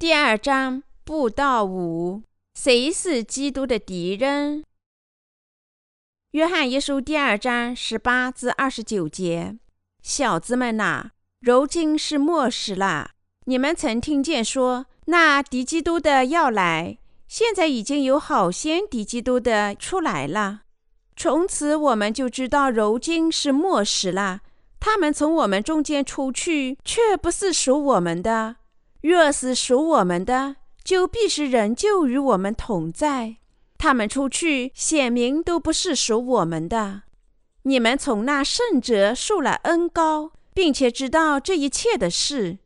第二章布道五：谁是基督的敌人？约翰一书第二章十八至二十九节：小子们呐，如今是末时了。你们曾听见说，那敌基督的要来，现在已经有好些敌基督的出来了。从此我们就知道，如今是末时了。他们从我们中间出去，却不是属我们的。若是属我们的，就必是仍旧与我们同在。他们出去，显明都不是属我们的。你们从那圣者受了恩高，并且知道这一切的事。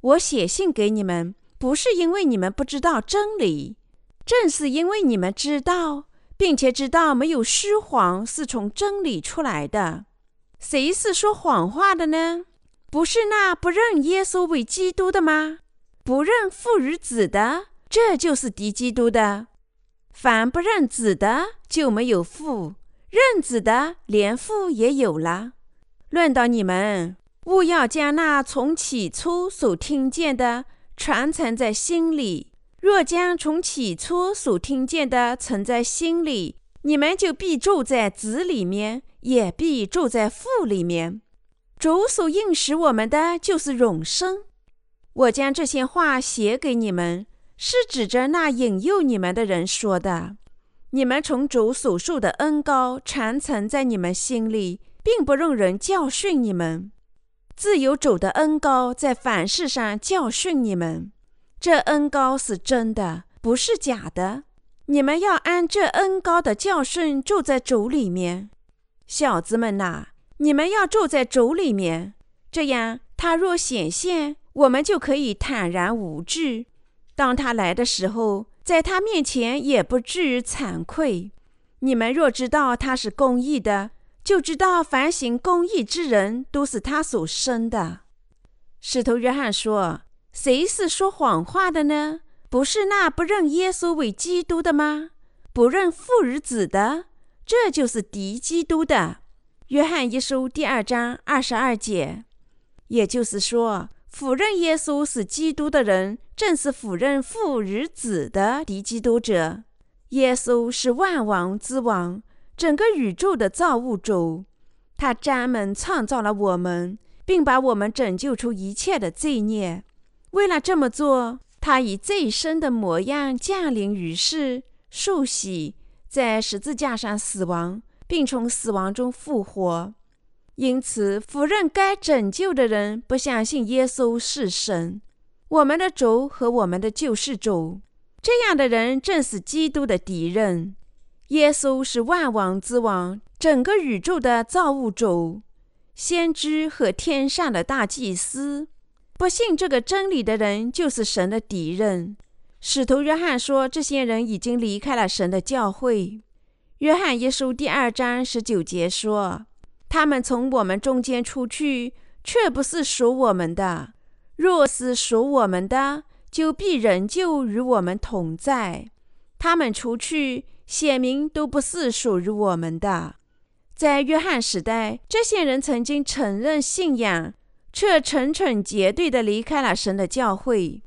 我写信给你们，不是因为你们不知道真理，正是因为你们知道，并且知道没有虚谎是从真理出来的。谁是说谎话的呢？不是那不认耶稣为基督的吗？不认父与子的，这就是敌基督的。凡不认子的，就没有父；认子的，连父也有了。论到你们，勿要将那从起初所听见的传承在心里。若将从起初所听见的存在心里，你们就必住在子里面，也必住在父里面。主所应许我们的，就是永生。我将这些话写给你们，是指着那引诱你们的人说的。你们从主所受的恩高传承在你们心里，并不用人教训你们。自有主的恩高在凡事上教训你们。这恩高是真的，不是假的。你们要按这恩高的教训住在主里面。小子们呐，你们要住在主里面，这样他若显现。我们就可以坦然无惧，当他来的时候，在他面前也不至于惭愧。你们若知道他是公义的，就知道凡行公义之人都是他所生的。使徒约翰说：“谁是说谎话的呢？不是那不认耶稣为基督的吗？不认父与子的，这就是敌基督的。”约翰一书第二章二十二节，也就是说。否认耶稣是基督的人，正是否认父与子的敌基督者。耶稣是万王之王，整个宇宙的造物主。他专门创造了我们，并把我们拯救出一切的罪孽。为了这么做，他以最深的模样降临于世，受洗，在十字架上死亡，并从死亡中复活。因此，否认该拯救的人不相信耶稣是神，我们的主和我们的救世主。这样的人正是基督的敌人。耶稣是万王之王，整个宇宙的造物主，先知和天上的大祭司。不信这个真理的人就是神的敌人。使徒约翰说，这些人已经离开了神的教会。约翰一书第二章十九节说。他们从我们中间出去，却不是属我们的；若是属我们的，就必仍旧与我们同在。他们出去，显明都不是属于我们的。在约翰时代，这些人曾经承认信仰，却蠢蠢结队地离开了神的教会。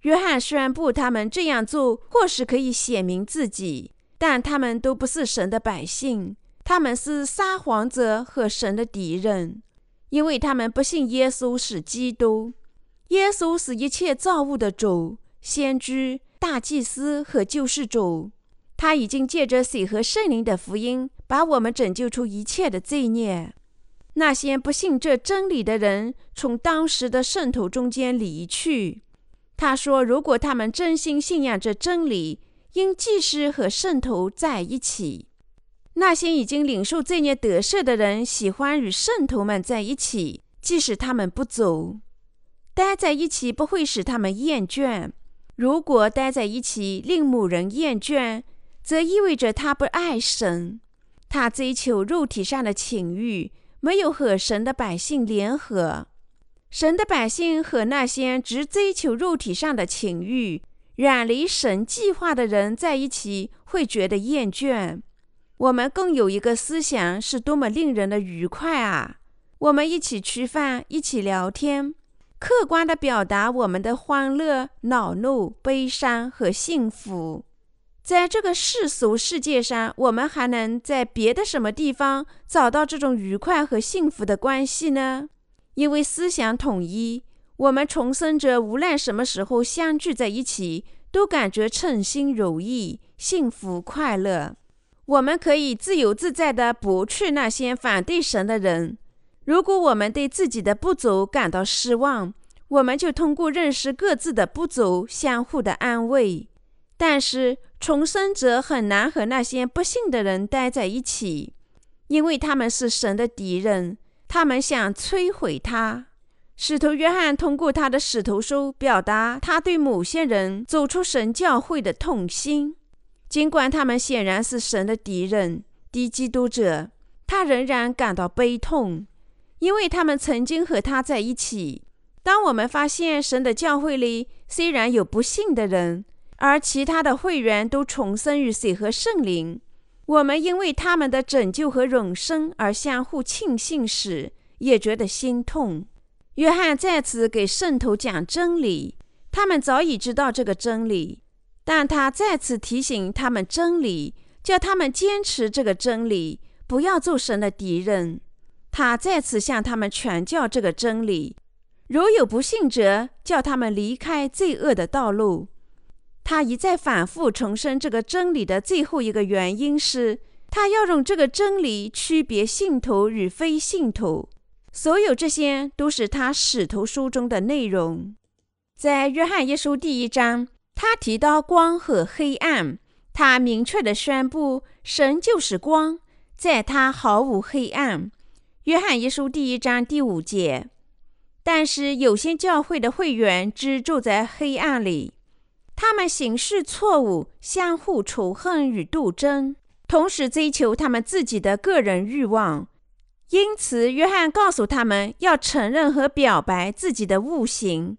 约翰宣布，他们这样做或许可以显明自己，但他们都不是神的百姓。他们是撒谎者和神的敌人，因为他们不信耶稣是基督。耶稣是一切造物的主、先知、大祭司和救世主。他已经借着水和圣灵的福音，把我们拯救出一切的罪孽。那些不信这真理的人，从当时的圣徒中间离去。他说：“如果他们真心信仰这真理，应祭司和圣徒在一起。”那些已经领受罪孽得赦的人，喜欢与圣徒们在一起，即使他们不走。待在一起不会使他们厌倦。如果待在一起令某人厌倦，则意味着他不爱神，他追求肉体上的情欲，没有和神的百姓联合。神的百姓和那些只追求肉体上的情欲、远离神计划的人在一起，会觉得厌倦。我们共有一个思想，是多么令人的愉快啊！我们一起吃饭，一起聊天，客观地表达我们的欢乐、恼怒、悲伤和幸福。在这个世俗世界上，我们还能在别的什么地方找到这种愉快和幸福的关系呢？因为思想统一，我们重生者无论什么时候相聚在一起，都感觉称心如意、幸福快乐。我们可以自由自在地不去那些反对神的人。如果我们对自己的不足感到失望，我们就通过认识各自的不足，相互的安慰。但是，重生者很难和那些不幸的人待在一起，因为他们是神的敌人，他们想摧毁他。使徒约翰通过他的使徒书表达他对某些人走出神教会的痛心，尽管他们显然是神的敌人、敌基督者，他仍然感到悲痛，因为他们曾经和他在一起。当我们发现神的教会里虽然有不幸的人，而其他的会员都重生于水和圣灵，我们因为他们的拯救和永生而相互庆幸时，也觉得心痛。约翰再次给圣徒讲真理，他们早已知道这个真理，但他再次提醒他们真理，叫他们坚持这个真理，不要做神的敌人。他再次向他们传教这个真理，如有不信者，叫他们离开罪恶的道路。他一再反复重申这个真理的最后一个原因是，他要用这个真理区别信徒与非信徒。所有这些都是他使徒书中的内容。在约翰一书第一章，他提到光和黑暗，他明确地宣布神就是光，在他毫无黑暗。约翰一书第一章第五节。但是有些教会的会员只住在黑暗里。他们行事错误，相互仇恨与斗争，同时追求他们自己的个人欲望。因此，约翰告诉他们要承认和表白自己的悟性。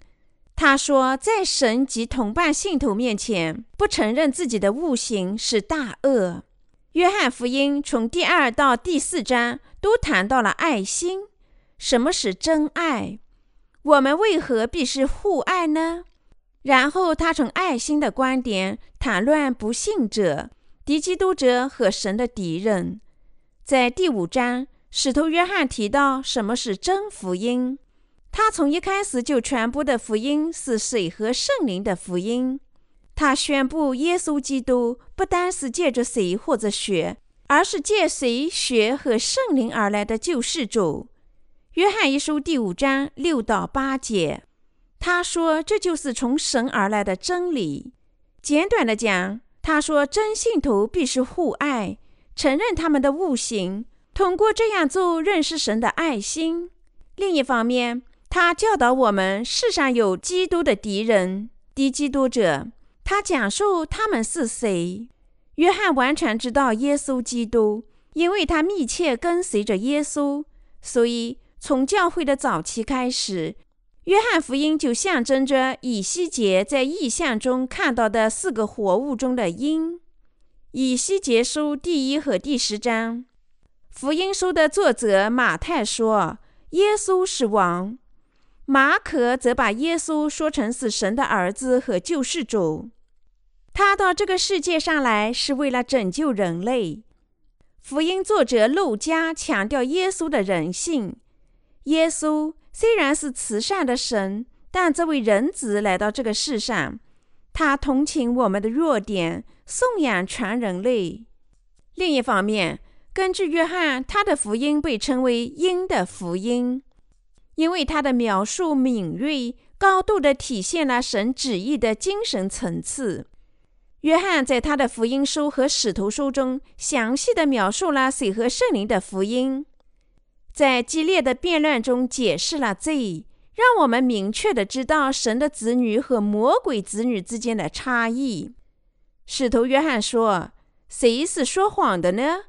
他说，在神及同伴信徒面前，不承认自己的悟性是大恶。约翰福音从第二到第四章都谈到了爱心。什么是真爱？我们为何必是互爱呢？然后他从爱心的观点谈论不信者、敌基督者和神的敌人。在第五章，使徒约翰提到什么是真福音。他从一开始就传播的福音是水和圣灵的福音。他宣布耶稣基督不单是借着水或者血，而是借水、血和圣灵而来的救世主。约翰一书第五章六到八节。他说：“这就是从神而来的真理。”简短的讲，他说：“真信徒必须互爱，承认他们的悟性，通过这样做认识神的爱心。”另一方面，他教导我们世上有基督的敌人、敌基督者。他讲述他们是谁。约翰完全知道耶稣基督，因为他密切跟随着耶稣，所以从教会的早期开始。约翰福音就象征着以西结在异象中看到的四个活物中的鹰。以西结书第一和第十章，福音书的作者马太说耶稣是王，马可则把耶稣说成是神的儿子和救世主。他到这个世界上来是为了拯救人类。福音作者路加强调耶稣的人性，耶稣。虽然是慈善的神，但这位人子来到这个世上，他同情我们的弱点，颂扬全人类。另一方面，根据约翰，他的福音被称为“鹰的福音”，因为他的描述敏锐，高度地体现了神旨意的精神层次。约翰在他的福音书和使徒书中，详细地描述了水和圣灵的福音。在激烈的辩论中解释了罪，让我们明确的知道神的子女和魔鬼子女之间的差异。使徒约翰说：“谁是说谎的呢？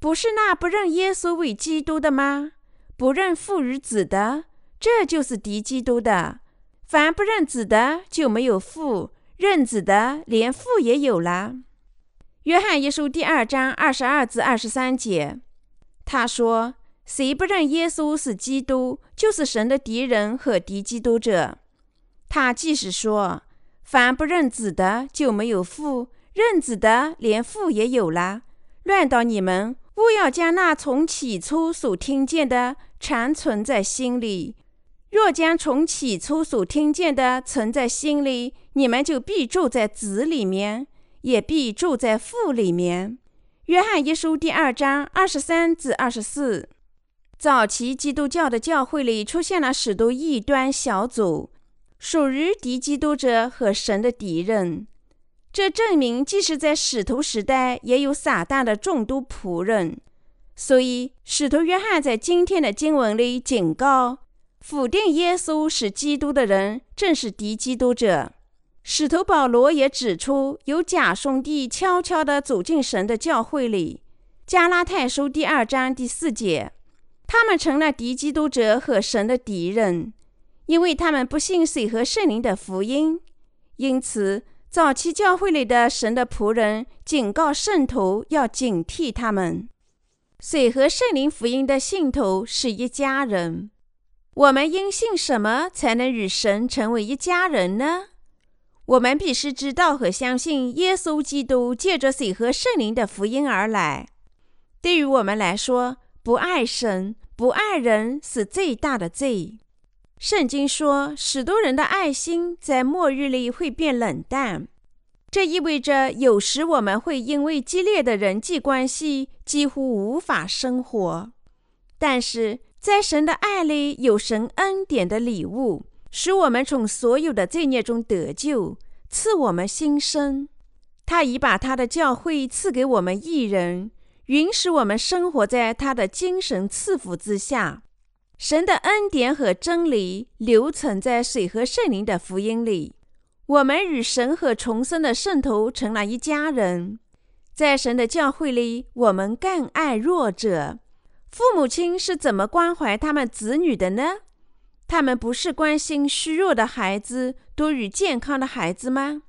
不是那不认耶稣为基督的吗？不认父与子的，这就是敌基督的。凡不认子的，就没有父；认子的，连父也有了。”约翰一书第二章二十二至二十三节，他说。谁不认耶稣是基督，就是神的敌人和敌基督者。他即是说，凡不认子的就没有父，认子的连父也有了。乱到你们，勿要将那从起初所听见的常存在心里。若将从起初所听见的存在心里，你们就必住在子里面，也必住在父里面。约翰一书第二章二十三至二十四。早期基督教的教会里出现了许多异端小组，属于敌基督者和神的敌人。这证明，即使在使徒时代，也有撒旦的众多仆人。所以，使徒约翰在今天的经文里警告：否定耶稣是基督的人，正是敌基督者。使徒保罗也指出，有假兄弟悄悄地走进神的教会里。加拉太书第二章第四节。他们成了敌基督者和神的敌人，因为他们不信水和圣灵的福音。因此，早期教会里的神的仆人警告圣徒要警惕他们。水和圣灵福音的信徒是一家人。我们应信什么才能与神成为一家人呢？我们必须知道和相信耶稣基督借着水和圣灵的福音而来。对于我们来说，不爱神、不爱人是最大的罪。圣经说，许多人的爱心在末日里会变冷淡，这意味着有时我们会因为激烈的人际关系几乎无法生活。但是在神的爱里有神恩典的礼物，使我们从所有的罪孽中得救，赐我们新生。他已把他的教会赐给我们一人。允许我们生活在他的精神赐福之下，神的恩典和真理留存在水和圣灵的福音里。我们与神和重生的圣徒成了一家人。在神的教会里，我们更爱弱者。父母亲是怎么关怀他们子女的呢？他们不是关心虚弱的孩子多于健康的孩子吗？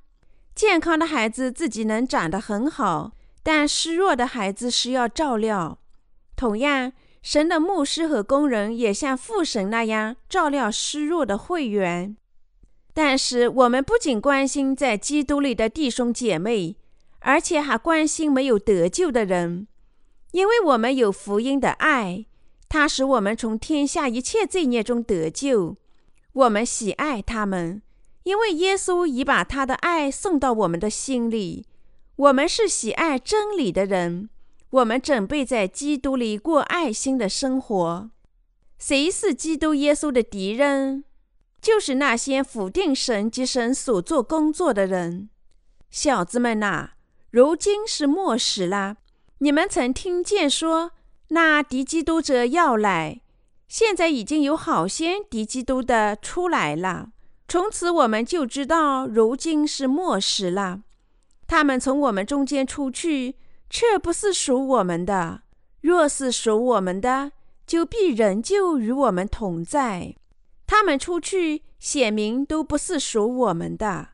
健康的孩子自己能长得很好。但虚弱的孩子需要照料。同样，神的牧师和工人也像父神那样照料虚弱的会员。但是，我们不仅关心在基督里的弟兄姐妹，而且还关心没有得救的人，因为我们有福音的爱，它使我们从天下一切罪孽中得救。我们喜爱他们，因为耶稣已把他的爱送到我们的心里。我们是喜爱真理的人，我们准备在基督里过爱心的生活。谁是基督耶稣的敌人？就是那些否定神及神所做工作的人。小子们呐，如今是末时了。你们曾听见说那敌基督者要来，现在已经有好些敌基督的出来了。从此我们就知道，如今是末时了。他们从我们中间出去，却不是属我们的；若是属我们的，就必仍旧与我们同在。他们出去，显明都不是属我们的。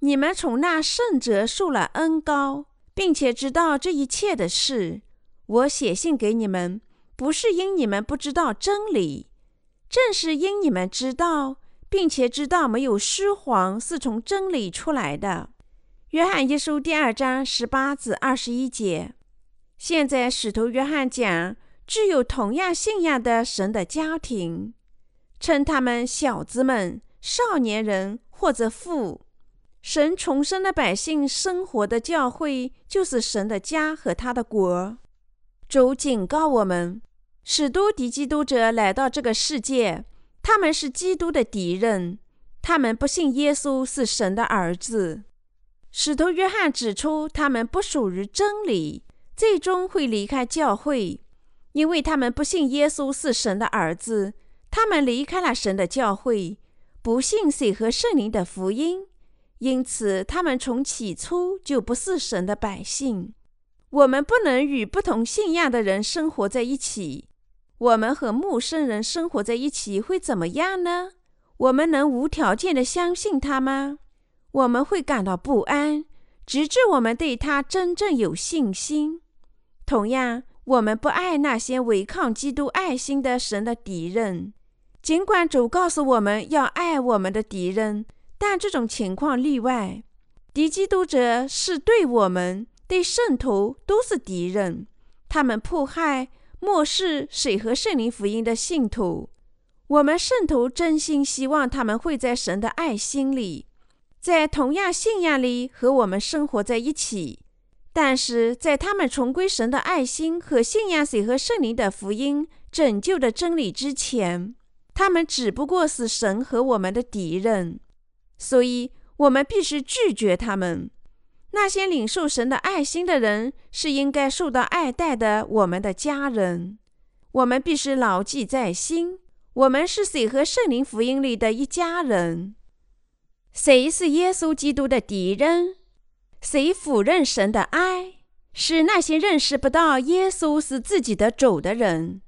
你们从那圣者受了恩高，并且知道这一切的事。我写信给你们，不是因你们不知道真理，正是因你们知道，并且知道没有虚谎是从真理出来的。约翰一书第二章十八至二十一节。现在，使徒约翰讲具有同样信仰的神的家庭，称他们小子们、少年人或者父。神重生的百姓生活的教会，就是神的家和他的国。主警告我们：使徒敌基督者来到这个世界，他们是基督的敌人，他们不信耶稣是神的儿子。使徒约翰指出，他们不属于真理，最终会离开教会，因为他们不信耶稣是神的儿子。他们离开了神的教会，不信水和圣灵的福音，因此他们从起初就不是神的百姓。我们不能与不同信仰的人生活在一起。我们和陌生人生活在一起会怎么样呢？我们能无条件的相信他吗？我们会感到不安，直至我们对他真正有信心。同样，我们不爱那些违抗基督爱心的神的敌人。尽管主告诉我们要爱我们的敌人，但这种情况例外。敌基督者是对我们、对圣徒都是敌人，他们迫害、漠视水和圣灵福音的信徒。我们圣徒真心希望他们会在神的爱心里。在同样信仰里和我们生活在一起，但是在他们重归神的爱心和信仰水和圣灵的福音拯救的真理之前，他们只不过是神和我们的敌人。所以，我们必须拒绝他们。那些领受神的爱心的人是应该受到爱戴的，我们的家人。我们必须牢记在心：我们是水和圣灵福音里的一家人。谁是耶稣基督的敌人？谁否认神的爱？是那些认识不到耶稣是自己的主的人。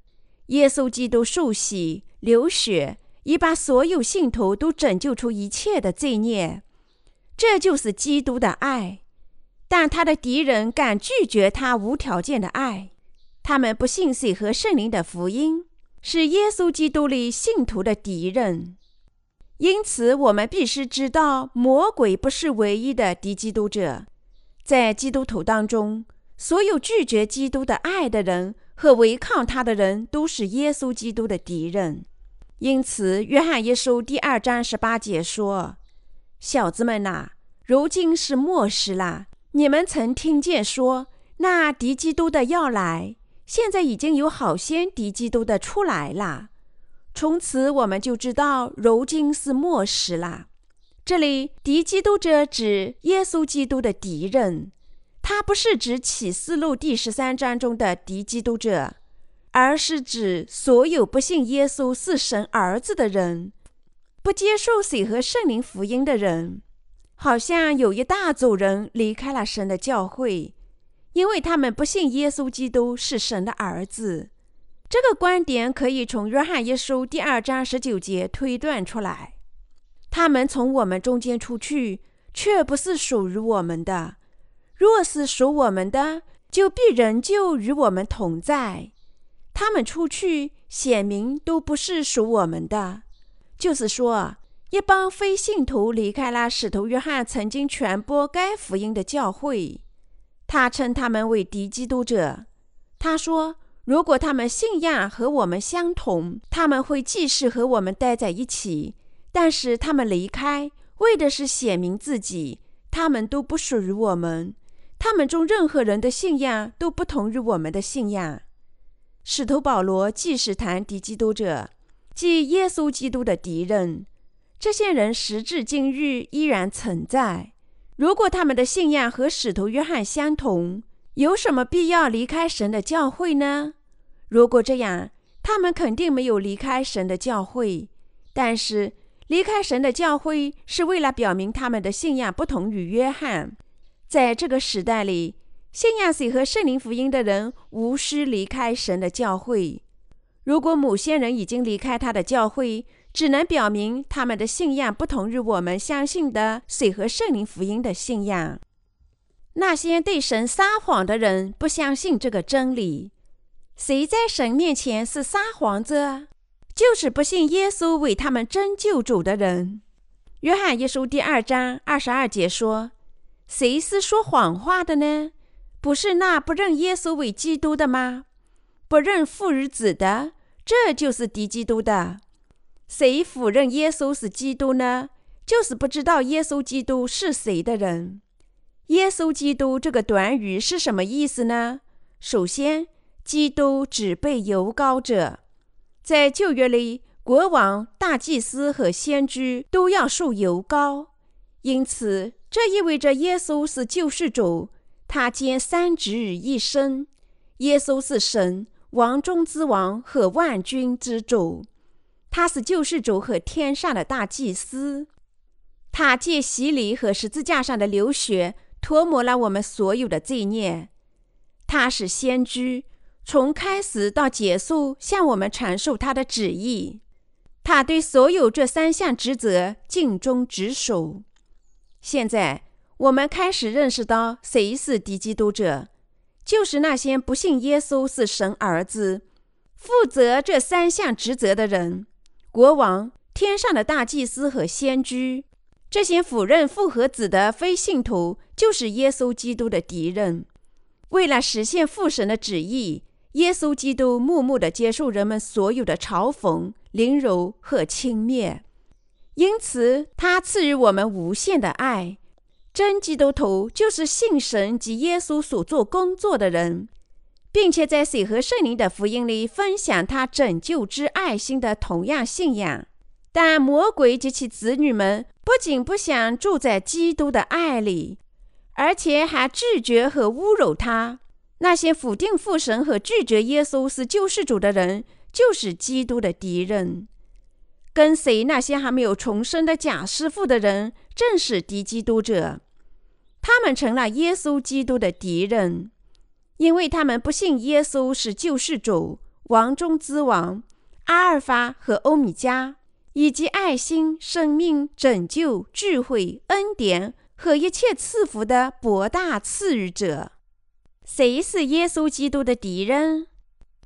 耶稣基督受洗流血，已把所有信徒都拯救出一切的罪孽，这就是基督的爱。但他的敌人敢拒绝他无条件的爱，他们不信水和圣灵的福音，是耶稣基督里信徒的敌人。因此，我们必须知道，魔鬼不是唯一的敌基督者。在基督徒当中，所有拒绝基督的爱的人和违抗他的人，都是耶稣基督的敌人。因此，《约翰一书》第二章十八节说：“小子们呐，如今是末时了。你们曾听见说，那敌基督的要来，现在已经有好些敌基督的出来了。”从此我们就知道，如今是末时了。这里敌基督者指耶稣基督的敌人，他不是指启示录第十三章中的敌基督者，而是指所有不信耶稣是神儿子的人，不接受水和圣灵福音的人。好像有一大组人离开了神的教会，因为他们不信耶稣基督是神的儿子。这个观点可以从约翰一书第二章十九节推断出来。他们从我们中间出去，却不是属于我们的；若是属我们的，就必仍旧与我们同在。他们出去，显明都不是属我们的。就是说，一帮非信徒离开了使徒约翰曾经传播该福音的教会。他称他们为敌基督者。他说。如果他们信仰和我们相同，他们会继续和我们待在一起。但是他们离开，为的是显明自己。他们都不属于我们。他们中任何人的信仰都不同于我们的信仰。使徒保罗既是谈敌基督者，即耶稣基督的敌人。这些人时至今日依然存在。如果他们的信仰和使徒约翰相同，有什么必要离开神的教会呢？如果这样，他们肯定没有离开神的教会。但是，离开神的教会是为了表明他们的信仰不同于约翰。在这个时代里，信仰水和圣灵福音的人无需离开神的教会。如果某些人已经离开他的教会，只能表明他们的信仰不同于我们相信的水和圣灵福音的信仰。那些对神撒谎的人不相信这个真理。谁在神面前是撒谎者？就是不信耶稣为他们真救主的人。约翰一书第二章二十二节说：“谁是说谎话的呢？不是那不认耶稣为基督的吗？不认父与子的，这就是敌基督的。谁否认耶稣是基督呢？就是不知道耶稣基督是谁的人。”耶稣基督这个短语是什么意思呢？首先，基督只被油膏者，在旧约里，国王、大祭司和先知都要受油膏，因此这意味着耶稣是救世主，他兼三职于一身。耶稣是神，王中之王和万军之主，他是救世主和天上的大祭司，他借洗礼和十字架上的流血。涂抹了我们所有的罪孽。他是先知，从开始到结束向我们阐述他的旨意。他对所有这三项职责尽忠职守。现在我们开始认识到谁是敌基督者，就是那些不信耶稣是神儿子、负责这三项职责的人：国王、天上的大祭司和先知。这些否认复活子的非信徒，就是耶稣基督的敌人。为了实现父神的旨意，耶稣基督默默地接受人们所有的嘲讽、凌辱和轻蔑。因此，他赐予我们无限的爱。真基督徒就是信神及耶稣所做工作的人，并且在水和圣灵的福音里分享他拯救之爱心的同样信仰。但魔鬼及其子女们不仅不想住在基督的爱里，而且还拒绝和侮辱他。那些否定父神和拒绝耶稣是救世主的人，就是基督的敌人。跟随那些还没有重生的假师傅的人，正是敌基督者。他们成了耶稣基督的敌人，因为他们不信耶稣是救世主、王中之王、阿尔法和欧米伽，以及爱心、生命、拯救、智慧、恩典和一切赐福的博大赐予者。谁是耶稣基督的敌人？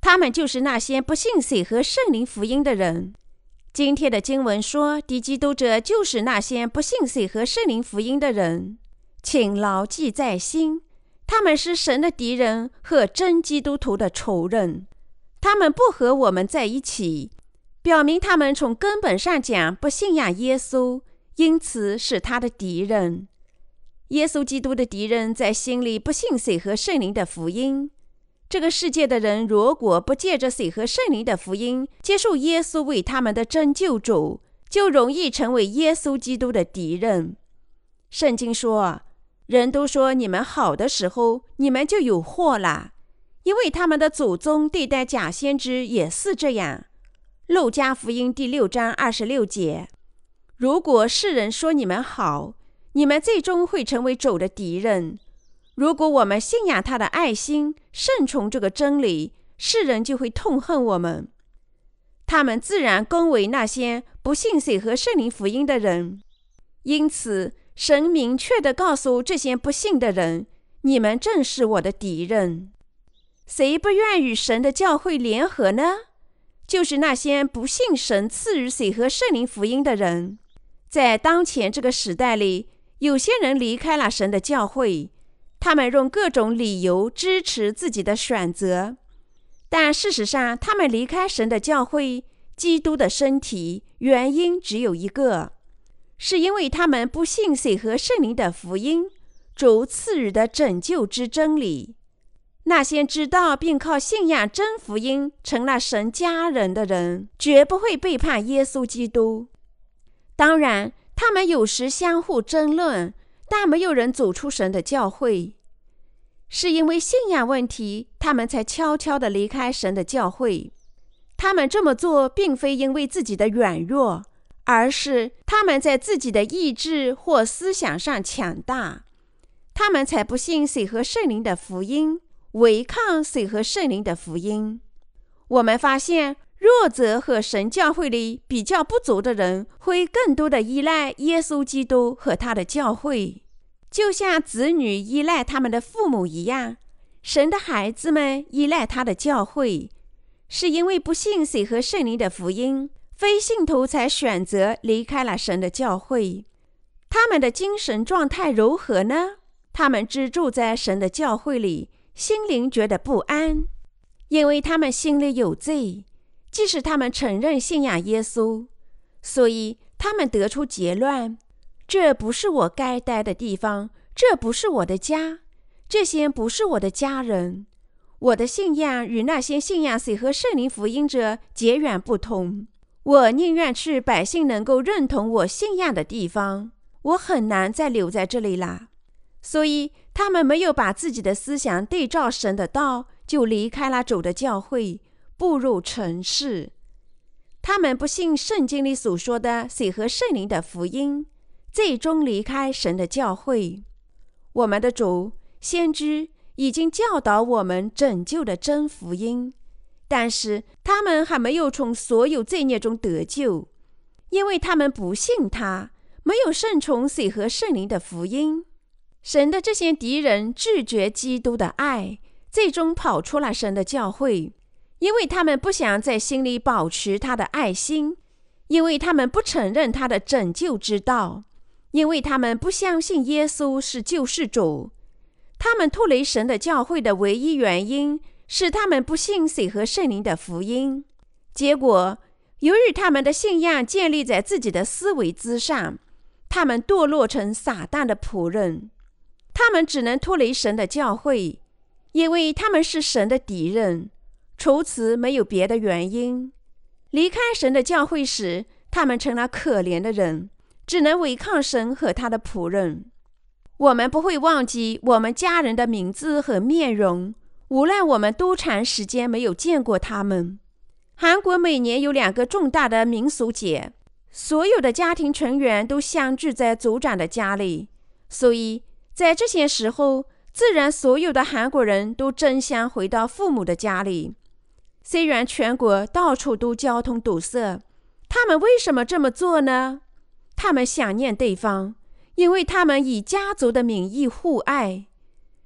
他们就是那些不信水和圣灵福音的人。今天的经文说，敌基督者就是那些不信水和圣灵福音的人。请牢记在心，他们是神的敌人和真基督徒的仇人。他们不和我们在一起，表明他们从根本上讲不信仰耶稣，因此是他的敌人。耶稣基督的敌人在心里不信水和圣灵的福音。这个世界的人如果不借着水和圣灵的福音接受耶稣为他们的真救主，就容易成为耶稣基督的敌人。圣经说。人都说你们好的时候，你们就有祸了，因为他们的祖宗对待假先知也是这样。路加福音第六章二十六节：如果世人说你们好，你们最终会成为主的敌人。如果我们信仰他的爱心，顺从这个真理，世人就会痛恨我们。他们自然恭维那些不信水和圣灵福音的人，因此。神明确地告诉这些不信的人：“你们正是我的敌人。谁不愿与神的教会联合呢？就是那些不信神赐予水和圣灵福音的人。在当前这个时代里，有些人离开了神的教会，他们用各种理由支持自己的选择，但事实上，他们离开神的教会、基督的身体，原因只有一个。”是因为他们不信水和圣灵的福音，主赐予的拯救之真理。那些知道并靠信仰真福音成了神家人的人，绝不会背叛耶稣基督。当然，他们有时相互争论，但没有人走出神的教会。是因为信仰问题，他们才悄悄地离开神的教会。他们这么做，并非因为自己的软弱。而是他们在自己的意志或思想上强大，他们才不信水和圣灵的福音，违抗水和圣灵的福音。我们发现，弱者和神教会里比较不足的人，会更多的依赖耶稣基督和他的教会，就像子女依赖他们的父母一样。神的孩子们依赖他的教会，是因为不信水和圣灵的福音。非信徒才选择离开了神的教会，他们的精神状态如何呢？他们只住在神的教会里，心灵觉得不安，因为他们心里有罪。即使他们承认信仰耶稣，所以他们得出结论：这不是我该待的地方，这不是我的家，这些不是我的家人。我的信仰与那些信仰水和圣灵福音者截然不同。我宁愿去百姓能够认同我信仰的地方，我很难再留在这里啦。所以，他们没有把自己的思想对照神的道，就离开了主的教会，步入城市。他们不信圣经里所说的水和圣灵的福音，最终离开神的教会。我们的主先知已经教导我们拯救的真福音。但是他们还没有从所有罪孽中得救，因为他们不信他，没有顺从水和圣灵的福音。神的这些敌人拒绝基督的爱，最终跑出了神的教会，因为他们不想在心里保持他的爱心，因为他们不承认他的拯救之道，因为他们不相信耶稣是救世主。他们脱离神的教会的唯一原因是他们不信水和圣灵的福音。结果，由于他们的信仰建立在自己的思维之上，他们堕落成撒旦的仆人。他们只能脱离神的教会。因为他们是神的敌人，除此没有别的原因。离开神的教会时，他们成了可怜的人，只能违抗神和他的仆人。我们不会忘记我们家人的名字和面容，无论我们多长时间没有见过他们。韩国每年有两个重大的民俗节，所有的家庭成员都相聚在族长的家里，所以在这些时候。自然，所有的韩国人都争相回到父母的家里。虽然全国到处都交通堵塞，他们为什么这么做呢？他们想念对方，因为他们以家族的名义互爱。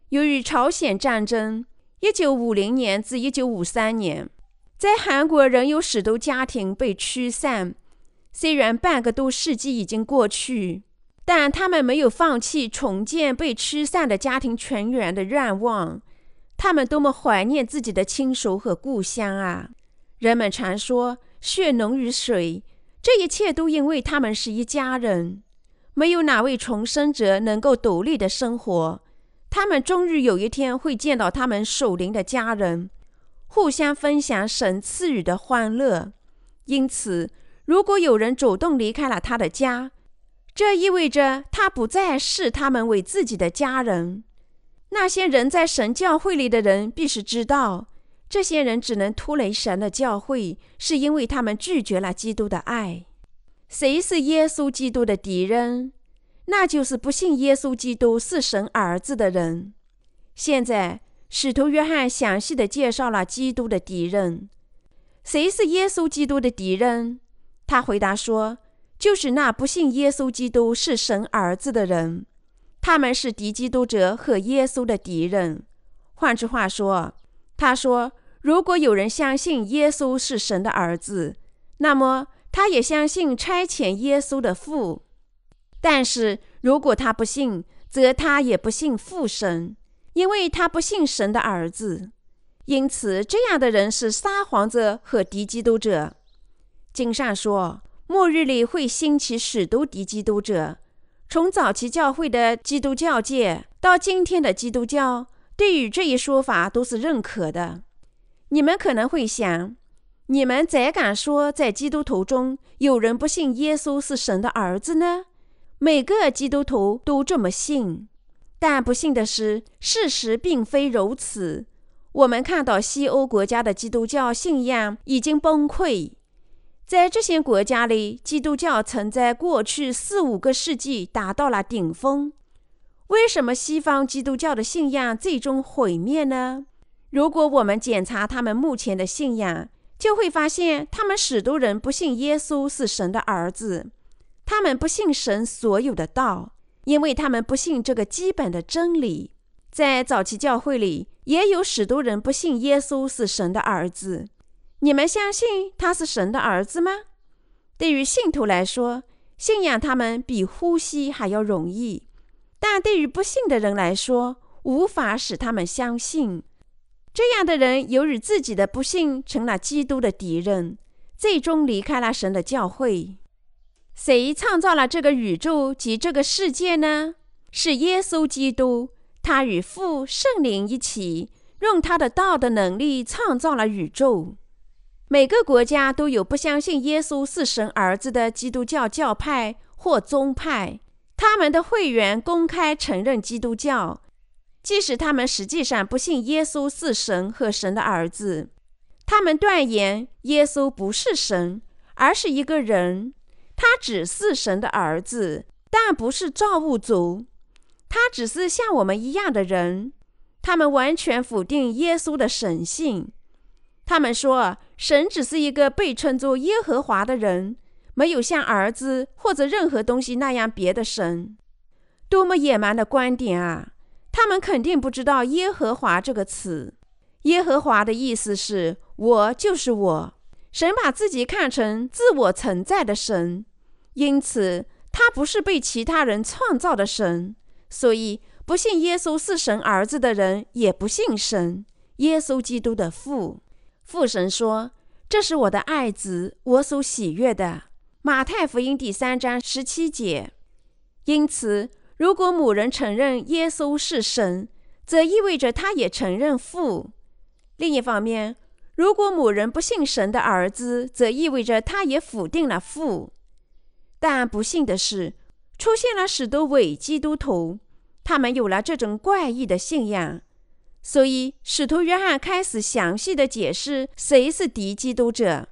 由于朝鲜战争 （1950 年至1953年），在韩国仍有许多家庭被驱散。虽然半个多世纪已经过去。但他们没有放弃重建被驱散的家庭成员的愿望。他们多么怀念自己的亲属和故乡啊！人们常说“血浓于水”，这一切都因为他们是一家人。没有哪位重生者能够独立的生活。他们终日有一天会见到他们属灵的家人，互相分享神赐予的欢乐。因此，如果有人主动离开了他的家，这意味着他不再视他们为自己的家人。那些人在神教会里的人必须知道，这些人只能脱离神的教会，是因为他们拒绝了基督的爱。谁是耶稣基督的敌人？那就是不信耶稣基督是神儿子的人。现在，使徒约翰详细的介绍了基督的敌人。谁是耶稣基督的敌人？他回答说。就是那不信耶稣基督是神儿子的人，他们是敌基督者和耶稣的敌人。换句话说，他说，如果有人相信耶稣是神的儿子，那么他也相信差遣耶稣的父；但是如果他不信，则他也不信父神，因为他不信神的儿子。因此，这样的人是撒谎者和敌基督者。经上说。末日里会兴起许多敌基督者。从早期教会的基督教界到今天的基督教，对于这一说法都是认可的。你们可能会想：你们怎敢说在基督徒中有人不信耶稣是神的儿子呢？每个基督徒都这么信。但不幸的是，事实并非如此。我们看到西欧国家的基督教信仰已经崩溃。在这些国家里，基督教曾在过去四五个世纪达到了顶峰。为什么西方基督教的信仰最终毁灭呢？如果我们检查他们目前的信仰，就会发现他们许多人不信耶稣是神的儿子，他们不信神所有的道，因为他们不信这个基本的真理。在早期教会里，也有许多人不信耶稣是神的儿子。你们相信他是神的儿子吗？对于信徒来说，信仰他们比呼吸还要容易；但对于不信的人来说，无法使他们相信。这样的人由于自己的不信，成了基督的敌人，最终离开了神的教会。谁创造了这个宇宙及这个世界呢？是耶稣基督，他与父、圣灵一起，用他的道的能力创造了宇宙。每个国家都有不相信耶稣是神儿子的基督教教派或宗派，他们的会员公开承认基督教，即使他们实际上不信耶稣是神和神的儿子。他们断言耶稣不是神，而是一个人，他只是神的儿子，但不是造物主，他只是像我们一样的人。他们完全否定耶稣的神性。他们说，神只是一个被称作耶和华的人，没有像儿子或者任何东西那样别的神。多么野蛮的观点啊！他们肯定不知道“耶和华”这个词。耶和华的意思是我就是我。神把自己看成自我存在的神，因此他不是被其他人创造的神。所以，不信耶稣是神儿子的人也不信神。耶稣基督的父，父神说：“这是我的爱子，我所喜悦的。”马太福音第三章十七节。因此，如果某人承认耶稣是神，则意味着他也承认父。另一方面，如果某人不信神的儿子，则意味着他也否定了父。但不幸的是，出现了许多伪基督徒，他们有了这种怪异的信仰。所以，使徒约翰开始详细的解释谁是敌基督者。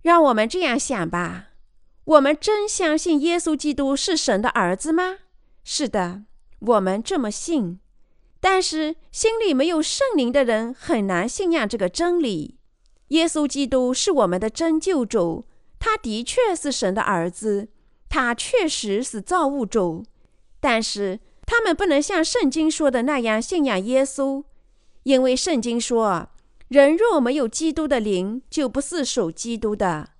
让我们这样想吧：我们真相信耶稣基督是神的儿子吗？是的，我们这么信。但是，心里没有圣灵的人很难信仰这个真理。耶稣基督是我们的真救主，他的确是神的儿子，他确实是造物主。但是，他们不能像圣经说的那样信仰耶稣。因为圣经说：“人若没有基督的灵，就不是属基督的。”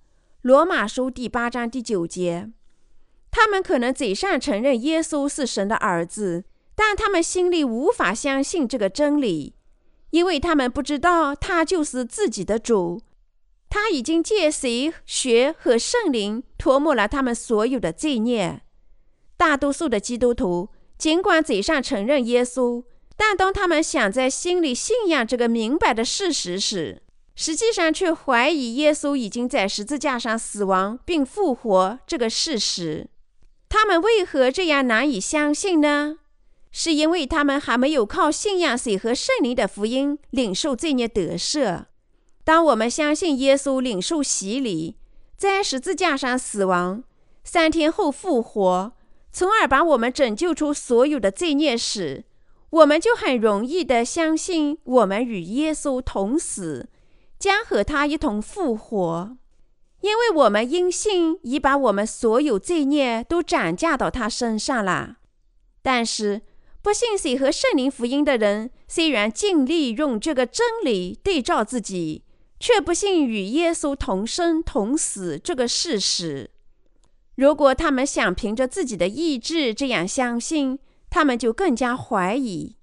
罗马书第八章第九节。他们可能嘴上承认耶稣是神的儿子，但他们心里无法相信这个真理，因为他们不知道他就是自己的主。他已经借谁、血和圣灵涂抹了他们所有的罪孽。大多数的基督徒尽管嘴上承认耶稣。但当他们想在心里信仰这个明白的事实时，实际上却怀疑耶稣已经在十字架上死亡并复活这个事实。他们为何这样难以相信呢？是因为他们还没有靠信仰水和圣灵的福音领受罪孽得赦。当我们相信耶稣领受洗礼，在十字架上死亡，三天后复活，从而把我们拯救出所有的罪孽时，我们就很容易的相信，我们与耶稣同死，将和他一同复活，因为我们因信已把我们所有罪孽都转嫁到他身上了。但是，不信水和圣灵福音的人，虽然尽力用这个真理对照自己，却不信与耶稣同生同死这个事实。如果他们想凭着自己的意志这样相信，他们就更加怀疑，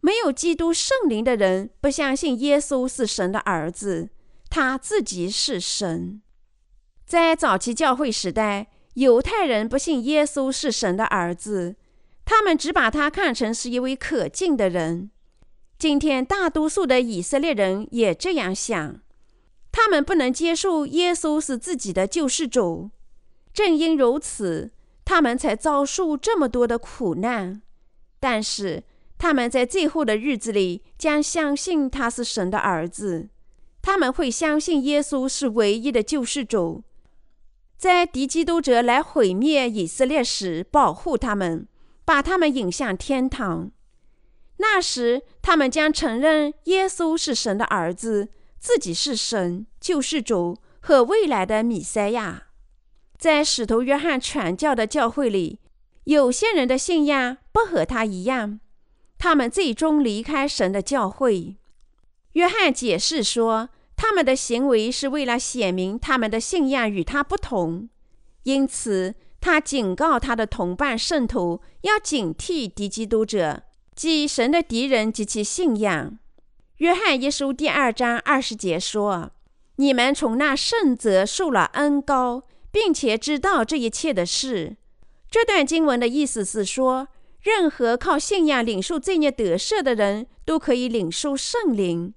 没有基督圣灵的人不相信耶稣是神的儿子，他自己是神。在早期教会时代，犹太人不信耶稣是神的儿子，他们只把他看成是一位可敬的人。今天，大多数的以色列人也这样想，他们不能接受耶稣是自己的救世主。正因如此，他们才遭受这么多的苦难。但是他们在最后的日子里将相信他是神的儿子，他们会相信耶稣是唯一的救世主，在敌基督者来毁灭以色列时保护他们，把他们引向天堂。那时他们将承认耶稣是神的儿子，自己是神、救世主和未来的弥赛亚。在使徒约翰传教的教会里。有些人的信仰不和他一样，他们最终离开神的教会。约翰解释说，他们的行为是为了显明他们的信仰与他不同，因此他警告他的同伴圣徒要警惕敌基督者，即神的敌人及其信仰。约翰一书第二章二十节说：“你们从那圣者受了恩高，并且知道这一切的事。”这段经文的意思是说，任何靠信仰领受罪孽得赦的人都可以领受圣灵，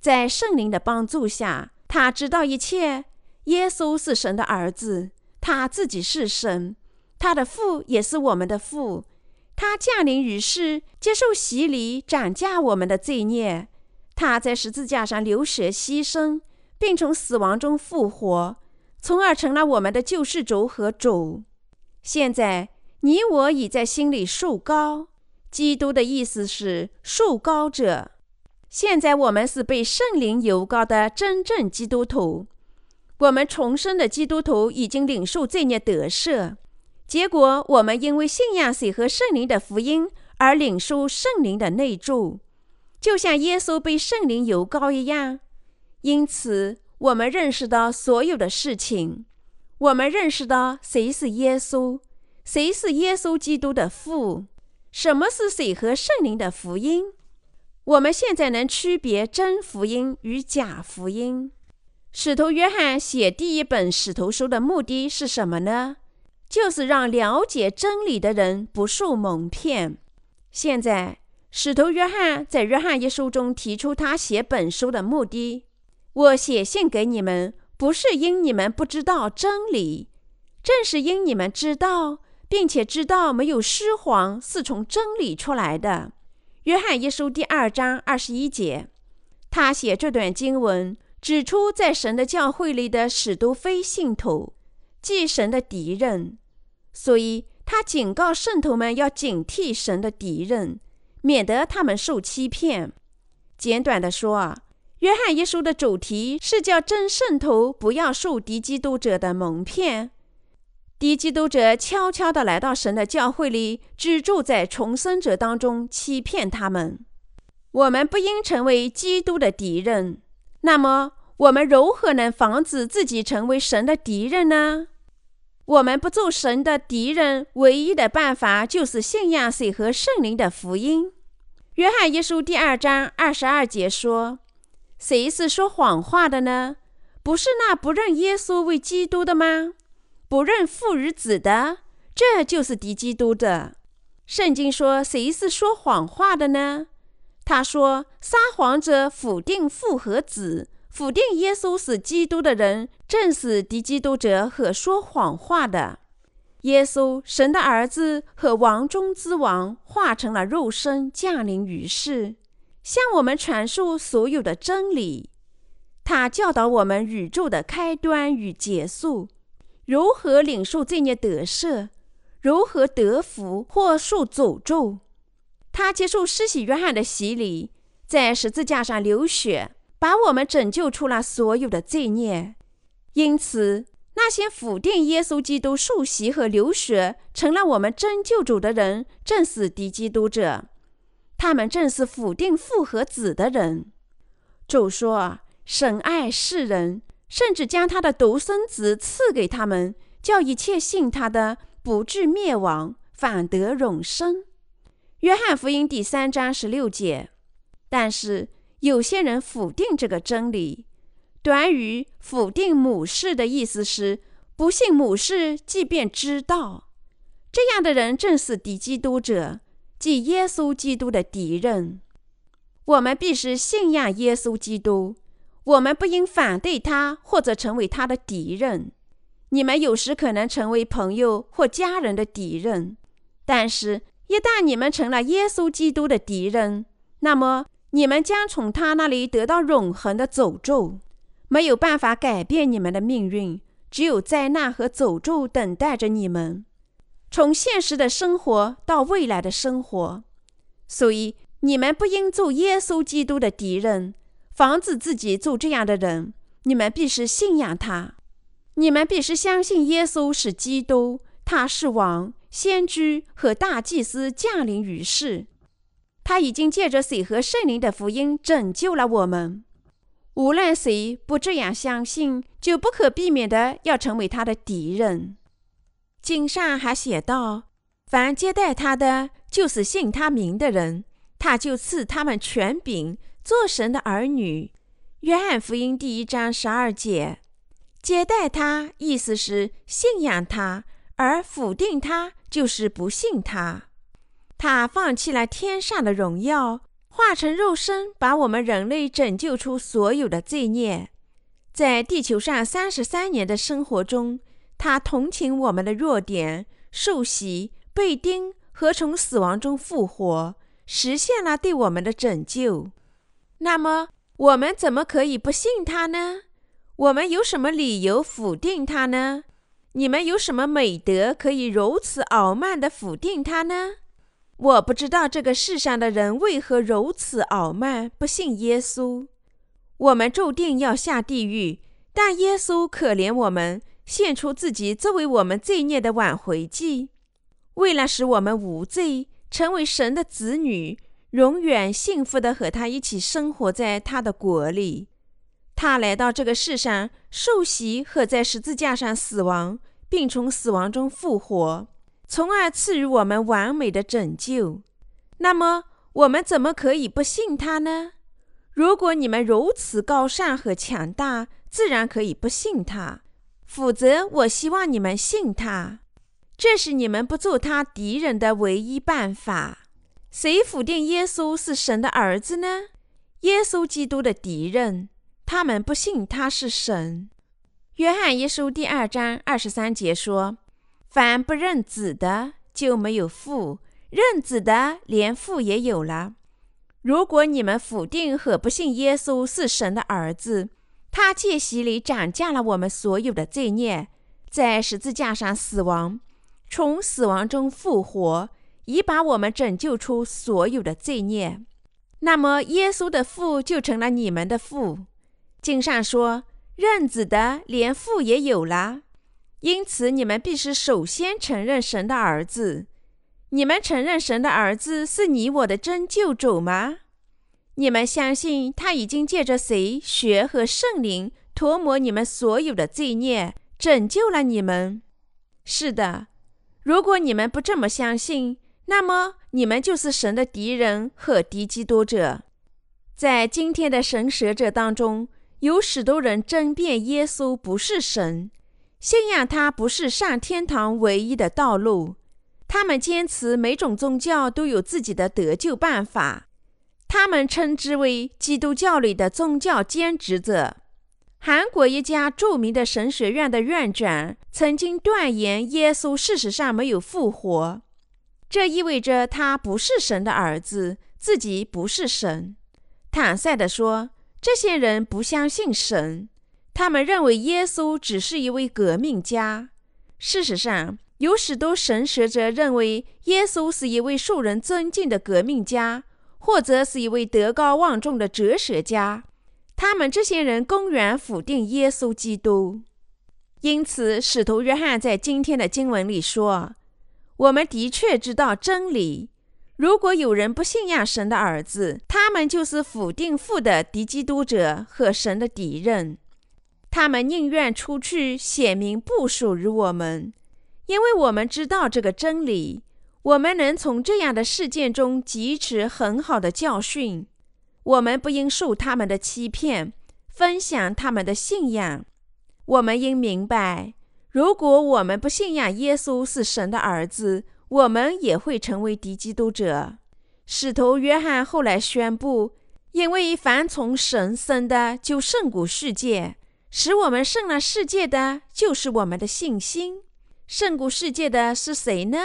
在圣灵的帮助下，他知道一切。耶稣是神的儿子，他自己是神，他的父也是我们的父。他降临于世，接受洗礼，斩价我们的罪孽。他在十字架上流血牺牲，并从死亡中复活，从而成了我们的救世主和主。现在你我已在心里树高，基督的意思是树高者。现在我们是被圣灵油膏的真正基督徒，我们重生的基督徒已经领受罪孽得赦。结果，我们因为信仰水和圣灵的福音而领受圣灵的内助。就像耶稣被圣灵油膏一样。因此，我们认识到所有的事情。我们认识到谁是耶稣，谁是耶稣基督的父，什么是水和圣灵的福音。我们现在能区别真福音与假福音。使徒约翰写第一本使徒书的目的是什么呢？就是让了解真理的人不受蒙骗。现在，使徒约翰在约翰一书中提出他写本书的目的：我写信给你们。不是因你们不知道真理，正是因你们知道，并且知道没有虚谎是从真理出来的。约翰一书第二章二十一节，他写这段经文，指出在神的教会里的使徒非信徒，即神的敌人，所以他警告圣徒们要警惕神的敌人，免得他们受欺骗。简短的说啊。约翰一书的主题是叫真圣徒不要受敌基督者的蒙骗。敌基督者悄悄地来到神的教会里，只住在重生者当中，欺骗他们。我们不应成为基督的敌人。那么，我们如何能防止自己成为神的敌人呢？我们不做神的敌人，唯一的办法就是信仰水和圣灵的福音。约翰一书第二章二十二节说。谁是说谎话的呢？不是那不认耶稣为基督的吗？不认父与子的，这就是敌基督的。圣经说谁是说谎话的呢？他说撒谎者否定父和子，否定耶稣是基督的人，正是敌基督者和说谎话的。耶稣，神的儿子和王中之王，化成了肉身降临于世。向我们传述所有的真理，他教导我们宇宙的开端与结束，如何领受罪孽得赦，如何得福或受诅咒。他接受施洗约翰的洗礼，在十字架上流血，把我们拯救出了所有的罪孽。因此，那些否定耶稣基督受洗和流血成了我们真救主的人，正是敌基督者。他们正是否定父和子的人。主说：“神爱世人，甚至将他的独生子赐给他们，叫一切信他的不至灭亡，反得永生。”约翰福音第三章十六节。但是有些人否定这个真理。短语“否定母事”的意思是不信母事，即便知道。这样的人正是敌基督者。即耶稣基督的敌人，我们必须信仰耶稣基督。我们不应反对他或者成为他的敌人。你们有时可能成为朋友或家人的敌人，但是，一旦你们成了耶稣基督的敌人，那么你们将从他那里得到永恒的诅咒，没有办法改变你们的命运，只有灾难和诅咒等待着你们。从现实的生活到未来的生活，所以你们不应做耶稣基督的敌人，防止自己做这样的人。你们必须信仰他，你们必须相信耶稣是基督，他是王、先知和大祭司降临于世。他已经借着水和圣灵的福音拯救了我们。无论谁不这样相信，就不可避免的要成为他的敌人。经上还写道：“凡接待他的，就是信他名的人，他就赐他们权柄，做神的儿女。”约翰福音第一章十二节。接待他，意思是信仰他；而否定他，就是不信他。他放弃了天上的荣耀，化成肉身，把我们人类拯救出所有的罪孽，在地球上三十三年的生活中。他同情我们的弱点，受洗、被钉和从死亡中复活，实现了对我们的拯救。那么，我们怎么可以不信他呢？我们有什么理由否定他呢？你们有什么美德可以如此傲慢地否定他呢？我不知道这个世上的人为何如此傲慢，不信耶稣。我们注定要下地狱，但耶稣可怜我们。献出自己作为我们罪孽的挽回祭，为了使我们无罪，成为神的子女，永远幸福的和他一起生活在他的国里。他来到这个世上受洗和在十字架上死亡，并从死亡中复活，从而赐予我们完美的拯救。那么，我们怎么可以不信他呢？如果你们如此高尚和强大，自然可以不信他；否则，我希望你们信他。这是你们不做他敌人的唯一办法。谁否定耶稣是神的儿子呢？耶稣基督的敌人，他们不信他是神。约翰一书第二章二十三节说：“凡不认子的，就没有父；认子的，连父也有了。”如果你们否定和不信耶稣是神的儿子，他借洗礼涨价了我们所有的罪孽，在十字架上死亡，从死亡中复活，已把我们拯救出所有的罪孽。那么，耶稣的父就成了你们的父。经上说：“认子的，连父也有了。”因此，你们必须首先承认神的儿子。你们承认神的儿子是你我的真救主吗？你们相信他已经借着谁血和圣灵涂抹你们所有的罪孽，拯救了你们？是的。如果你们不这么相信，那么你们就是神的敌人和敌基督者。在今天的神学者当中，有许多人争辩耶稣不是神，信仰他不是上天堂唯一的道路。他们坚持每种宗教都有自己的得救办法，他们称之为基督教里的宗教兼职者。韩国一家著名的神学院的院长曾经断言，耶稣事实上没有复活，这意味着他不是神的儿子，自己不是神。坦率地说，这些人不相信神，他们认为耶稣只是一位革命家。事实上，有许多神学者认为耶稣是一位受人尊敬的革命家，或者是一位德高望重的哲学家。他们这些人公然否定耶稣基督。因此，使徒约翰在今天的经文里说：“我们的确知道真理。如果有人不信仰神的儿子，他们就是否定父的敌基督者和神的敌人。他们宁愿出去显明不属于我们。”因为我们知道这个真理，我们能从这样的事件中汲取很好的教训。我们不应受他们的欺骗，分享他们的信仰。我们应明白，如果我们不信仰耶稣是神的儿子，我们也会成为敌基督者。使徒约翰后来宣布：“因为凡从神生的，就胜过世界；使我们胜了世界的，就是我们的信心。”胜过世界的是谁呢？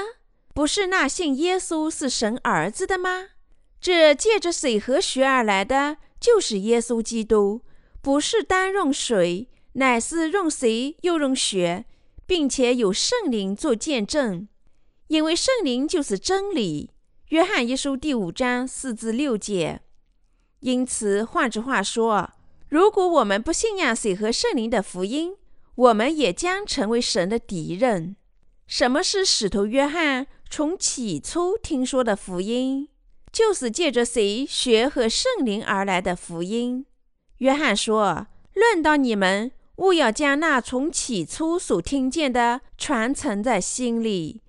不是那信耶稣是神儿子的吗？这借着水和血而来的，就是耶稣基督。不是单用水，乃是用水又用血，并且有圣灵做见证。因为圣灵就是真理。约翰一书第五章四至六节。因此，换句话说，如果我们不信仰水和圣灵的福音，我们也将成为神的敌人。什么是使徒约翰从起初听说的福音？就是借着谁学和圣灵而来的福音。约翰说：“论到你们，务要将那从起初所听见的传承在心里。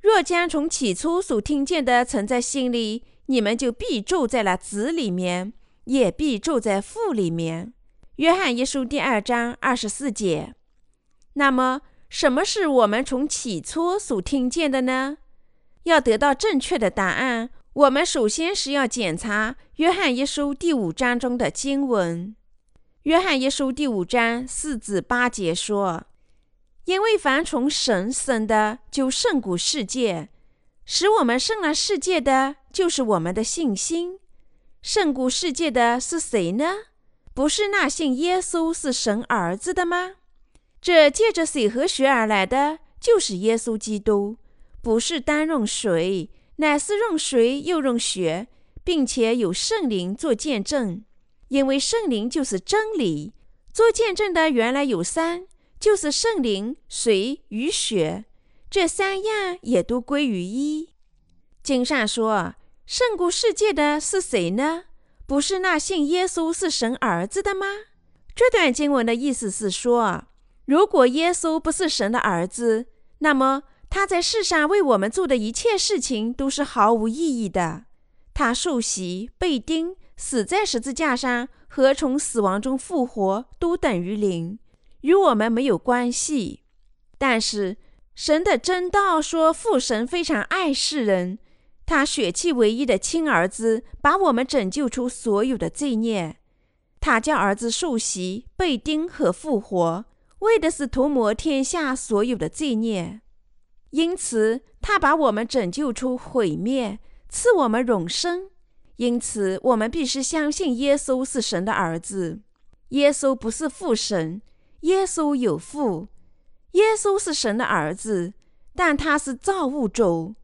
若将从起初所听见的存在心里，你们就必住在了子里面，也必住在父里面。”约翰一书第二章二十四节。那么，什么是我们从起初所听见的呢？要得到正确的答案，我们首先是要检查《约翰一书》第五章中的经文。《约翰一书》第五章四至八节说：“因为凡从神生的，就胜过世界；使我们胜了世界的，就是我们的信心。胜过世界的是谁呢？不是那信耶稣是神儿子的吗？”这借着水和血而来的，就是耶稣基督，不是单用水，乃是用水又用血，并且有圣灵做见证。因为圣灵就是真理，做见证的原来有三，就是圣灵、水与血，这三样也都归于一。经上说，胜过世界的是谁呢？不是那信耶稣是神儿子的吗？这段经文的意思是说，如果耶稣不是神的儿子，那么他在世上为我们做的一切事情都是毫无意义的。他受洗、被钉、死在十字架上和从死亡中复活，都等于零，与我们没有关系。但是神的真道说，父神非常爱世人，他血气唯一的亲儿子把我们拯救出所有的罪孽。他叫儿子受洗、被钉和复活，为的是涂抹天下所有的罪孽。因此，他把我们拯救出毁灭，赐我们永生。因此，我们必须相信耶稣是神的儿子。耶稣不是父神，耶稣有父。耶稣是神的儿子，但他是造物主。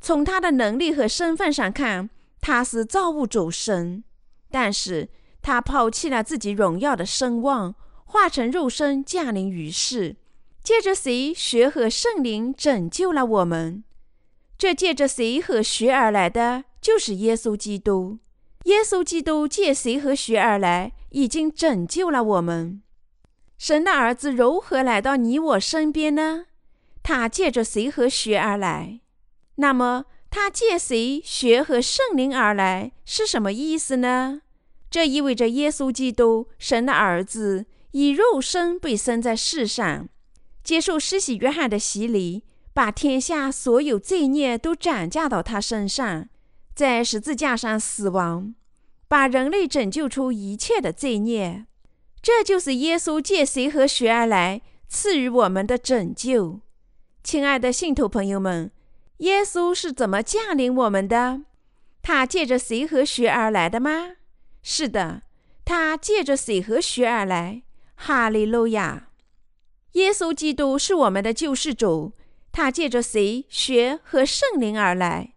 从他的能力和身份上看，他是造物主神。但是，他抛弃了自己荣耀的声望，化成肉身降临于世，借着谁血和圣灵拯救了我们。这借着谁和血而来的，就是耶稣基督。耶稣基督借谁和血而来，已经拯救了我们。神的儿子如何来到你我身边呢？他借着谁和血而来？那么他借谁血和圣灵而来是什么意思呢？这意味着耶稣基督，神的儿子，以肉身被生在世上，接受施洗约翰的洗礼，把天下所有罪孽都转嫁到他身上，在十字架上死亡，把人类拯救出一切的罪孽。这就是耶稣借谁和血而来，赐予我们的拯救。亲爱的信徒朋友们，耶稣是怎么降临我们的？他借着谁和血而来的吗？是的，他借着水和血而来。哈利路亚！耶稣基督是我们的救世主，他借着水、血和圣灵而来。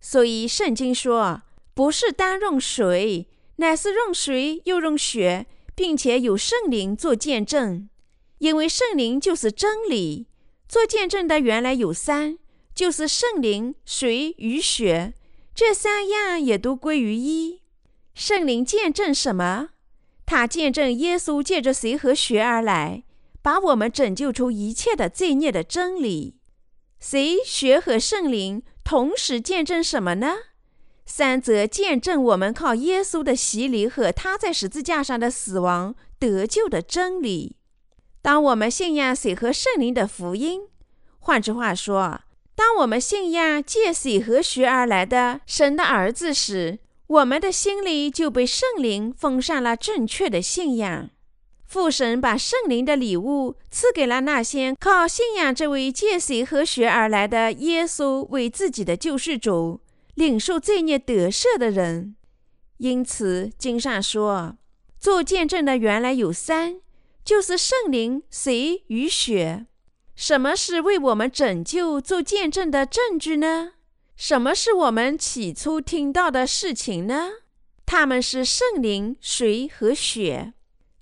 所以圣经说，不是单用水，乃是用水又用血，并且有圣灵做见证。因为圣灵就是真理。做见证的原来有三，就是圣灵、水与血，这三样也都归于一。圣灵见证什么？他见证耶稣借着谁和血而来，把我们拯救出一切的罪孽的真理。谁、血和圣灵同时见证什么呢？三则见证我们靠耶稣的洗礼和他在十字架上的死亡得救的真理。当我们信仰水和圣灵的福音，换句话说，当我们信仰借水和血而来的神的儿子时，我们的心里就被圣灵封上了正确的信仰。父神把圣灵的礼物赐给了那些靠信仰这位借水和血而来的耶稣为自己的救世主、领受罪孽得赦的人。因此，经上说，做见证的原来有三，就是圣灵、水与血。什么是为我们拯救做见证的证据呢？什么是我们起初听到的事情呢？他们是圣灵、水和血。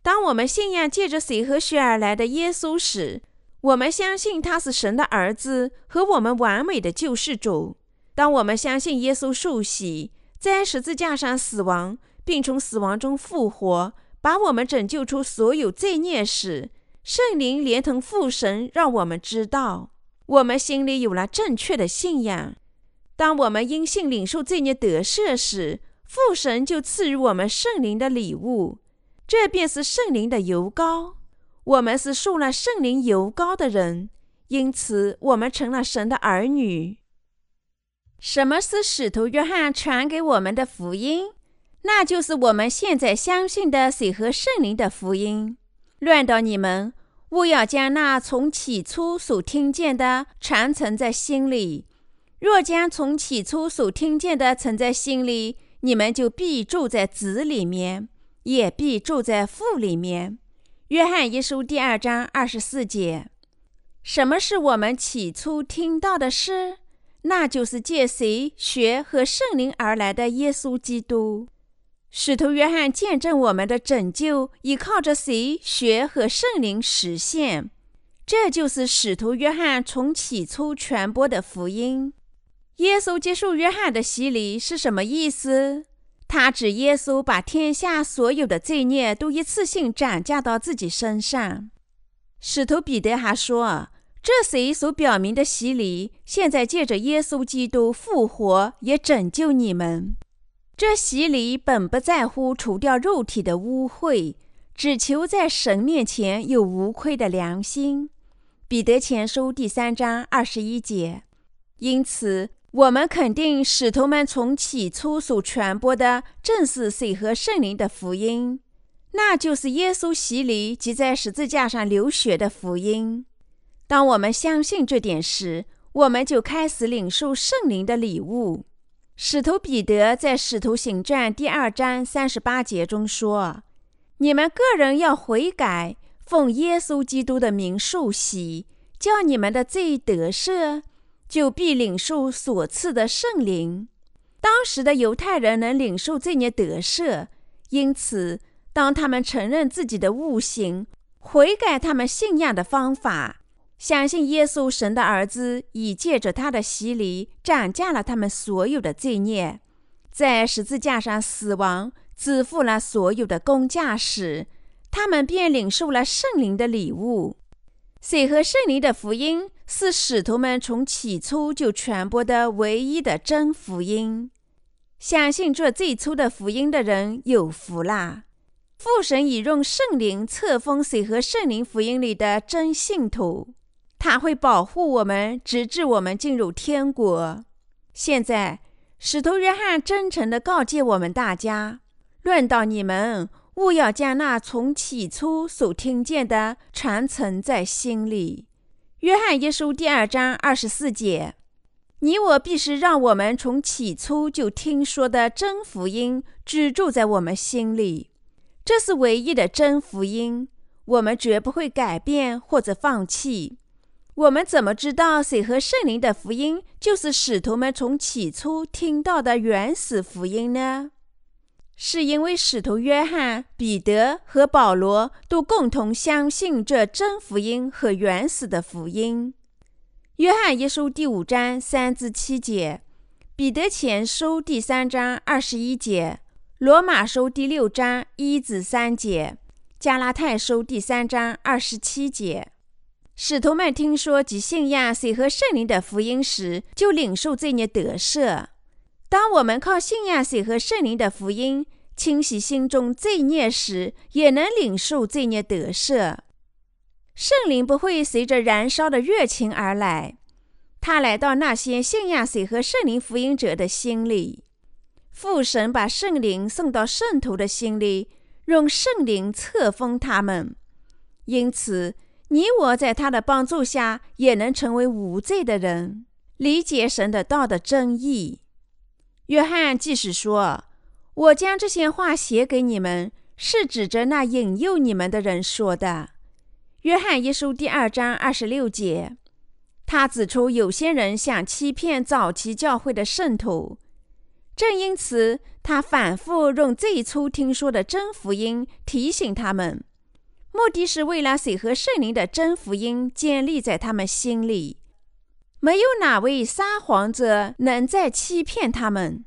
当我们信仰借着水和血而来的耶稣时，我们相信他是神的儿子和我们完美的救世主。当我们相信耶稣受洗，在十字架上死亡，并从死亡中复活，把我们拯救出所有罪孽时，圣灵连同父神让我们知道，我们心里有了正确的信仰。当我们因信领受罪孽得赦时，父神就赐予我们圣灵的礼物，这便是圣灵的油膏。我们是受了圣灵油膏的人，因此我们成了神的儿女。什么是使徒约翰传给我们的福音？那就是我们现在相信的水和圣灵的福音。乱到你们，勿要将那从起初所听见的传承在心里。若将从起初所听见的存在心里，你们就必住在子里面，也必住在父里面。约翰一书第二章二十四节。什么是我们起初听到的诗？那就是借谁学和圣灵而来的耶稣基督。使徒约翰见证我们的拯救依靠着谁学和圣灵实现。这就是使徒约翰从起初传播的福音。耶稣接受约翰的洗礼是什么意思？他指耶稣把天下所有的罪孽都一次性转嫁到自己身上。使徒彼得还说：“这谁所表明的洗礼，现在借着耶稣基督复活，也拯救你们。这洗礼本不在乎除掉肉体的污秽，只求在神面前有无愧的良心。”彼得前书第三章二十一节。因此。我们肯定，使徒们从起初所传播的正是水和圣灵的福音，那就是耶稣洗礼及在十字架上流血的福音。当我们相信这点时，我们就开始领受圣灵的礼物。使徒彼得在《使徒行传》第二章三十八节中说：“你们个人要悔改，奉耶稣基督的名受洗，叫你们的罪得赦。”就必领受所赐的圣灵。当时的犹太人能领受这孽得赦，因此，当他们承认自己的误行，悔改他们信仰的方法，相信耶稣神的儿子已借着他的洗礼斩价了他们所有的罪孽，在十字架上死亡，支付了所有的工价时，他们便领受了圣灵的礼物。水和圣灵的福音是使徒们从起初就传播的唯一的真福音。相信这最初的福音的人有福啦！父神已用圣灵册封水和圣灵福音里的真信徒，他会保护我们，直至我们进入天国。现在，使徒约翰真诚地告诫我们大家：论到你们。勿要将那从起初所听见的传承在心里。约翰一书第二章二十四节：你我必是让我们从起初就听说的真福音居住在我们心里。这是唯一的真福音，我们绝不会改变或者放弃。我们怎么知道谁和圣灵的福音就是使徒们从起初听到的原始福音呢？是因为使徒约翰、彼得和保罗都共同相信这真福音和原始的福音。约翰一书第五章三至七节，彼得前书第三章二十一节，罗马书第六章一至三节，加拉太书第三章二十七节。使徒们听说及信仰水和圣灵的福音时，就领受这孽得赦。当我们靠信仰水和圣灵的福音清洗心中罪孽时，也能领受罪孽得赦。圣灵不会随着燃烧的热情而来，他来到那些信仰水和圣灵福音者的心里。父神把圣灵送到圣徒的心里，用圣灵册封他们。因此，你我在他的帮助下，也能成为无罪的人，理解神的道的真意。约翰即使说：“我将这些话写给你们，是指着那引诱你们的人说的。”约翰一书第二章二十六节，他指出有些人想欺骗早期教会的圣徒，正因此，他反复用最初听说的真福音提醒他们，目的是为了水和圣灵的真福音建立在他们心里。没有哪位撒谎者能再欺骗他们。